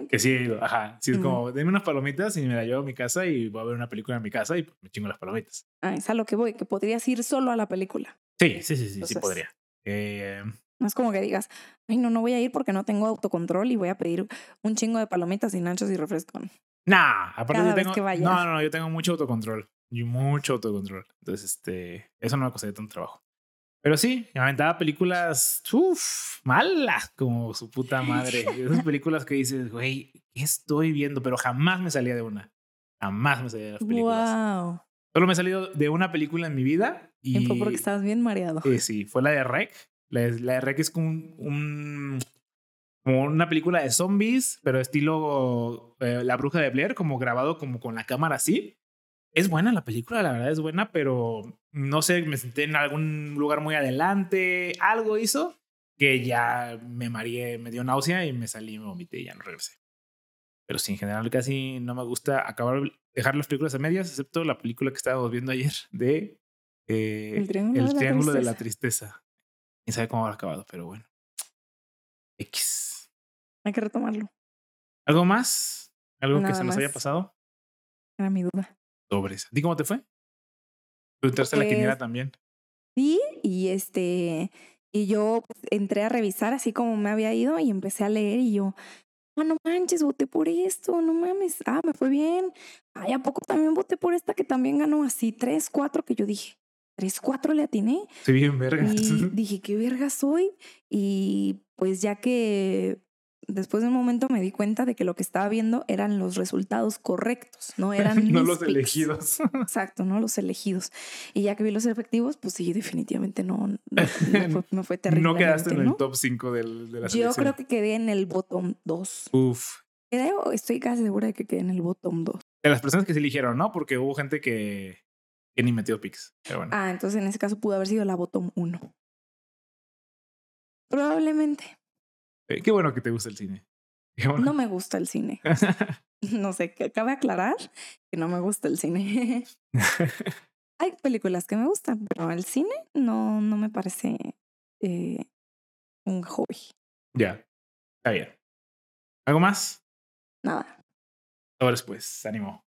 Que sí he ido, ajá. Sí, es como, denme unas palomitas y me la llevo a mi casa y voy a ver una película en mi casa y pues, me chingo las palomitas. Ah, es a lo que voy, que podrías ir solo a la película. Sí, sí, sí, sí, sí podría. Eh, No es como que digas, ay, no, no voy a ir porque no tengo autocontrol y voy a pedir un chingo de palomitas y nachos y refresco. nah, aparte Cada yo vez tengo. que vaya. No, no, no, yo tengo mucho autocontrol. Y mucho autocontrol. Entonces, este, eso no me costaría tanto trabajo. Pero sí, me aventaba películas, uff, malas como su puta madre. Esas películas que dices, güey, ¿qué estoy viendo? Pero jamás me salía de una. Jamás me salía de las películas. Wow. Solo me he salido de una película en mi vida y... Fue porque estabas bien mareado. Eh, sí, fue la de Rec. La, la Rec es como un, un- como una película de zombies, pero estilo eh, La Bruja de Blair, como grabado como con la cámara así. Es buena la película, la verdad es buena, pero no sé, me senté en algún lugar muy adelante, algo hizo que ya me mareé, me dio náusea y me salí, me vomité y ya no regresé. Pero sí, en general casi no me gusta acabar, dejar las películas a medias, excepto la película que estábamos viendo ayer de eh, El Triángulo el de la Triángulo de la Tristeza. Quién sabe cómo habrá acabado, pero bueno. X. Hay que retomarlo. ¿Algo más? ¿Algo que se nos haya pasado? Era mi duda. Sobres. ¿A ti cómo te fue? Tú entraste a la quiniela Pues, también. Sí, y este, y yo pues, entré a revisar así como me había ido y empecé a leer y yo, ah, no manches, voté por esto, no mames, ah, me fue bien. Ay, ¿a poco también voté por esta que también ganó así? Tres, cuatro, que yo dije, tres, cuatro le atiné. Soy bien verga. Y dije, ¿qué verga soy? Y pues ya que después de un momento me di cuenta de que lo que estaba viendo eran los resultados correctos, no eran no los picks. elegidos. Exacto, no los elegidos. Y ya que vi los efectivos, pues sí, definitivamente no, no- me, fue, terrible. no quedaste en el top 5 del, de la Yo selección. creo que quedé en el bottom 2. Uf. Creo, estoy casi segura de que quedé en el bottom 2. De las personas que se eligieron, ¿no? Porque hubo gente que, que ni metió pics. Pero bueno. Ah, entonces en ese caso pudo haber sido la bottom 1. Probablemente. Eh, qué bueno que te gusta el cine. Bueno. No me gusta el cine. No sé, cabe aclarar que no me gusta el cine. Hay películas que me gustan, pero el cine no, no me parece eh, un hobby. ya. Está bien. ¿Algo más? Nada. Ahora después, ánimo.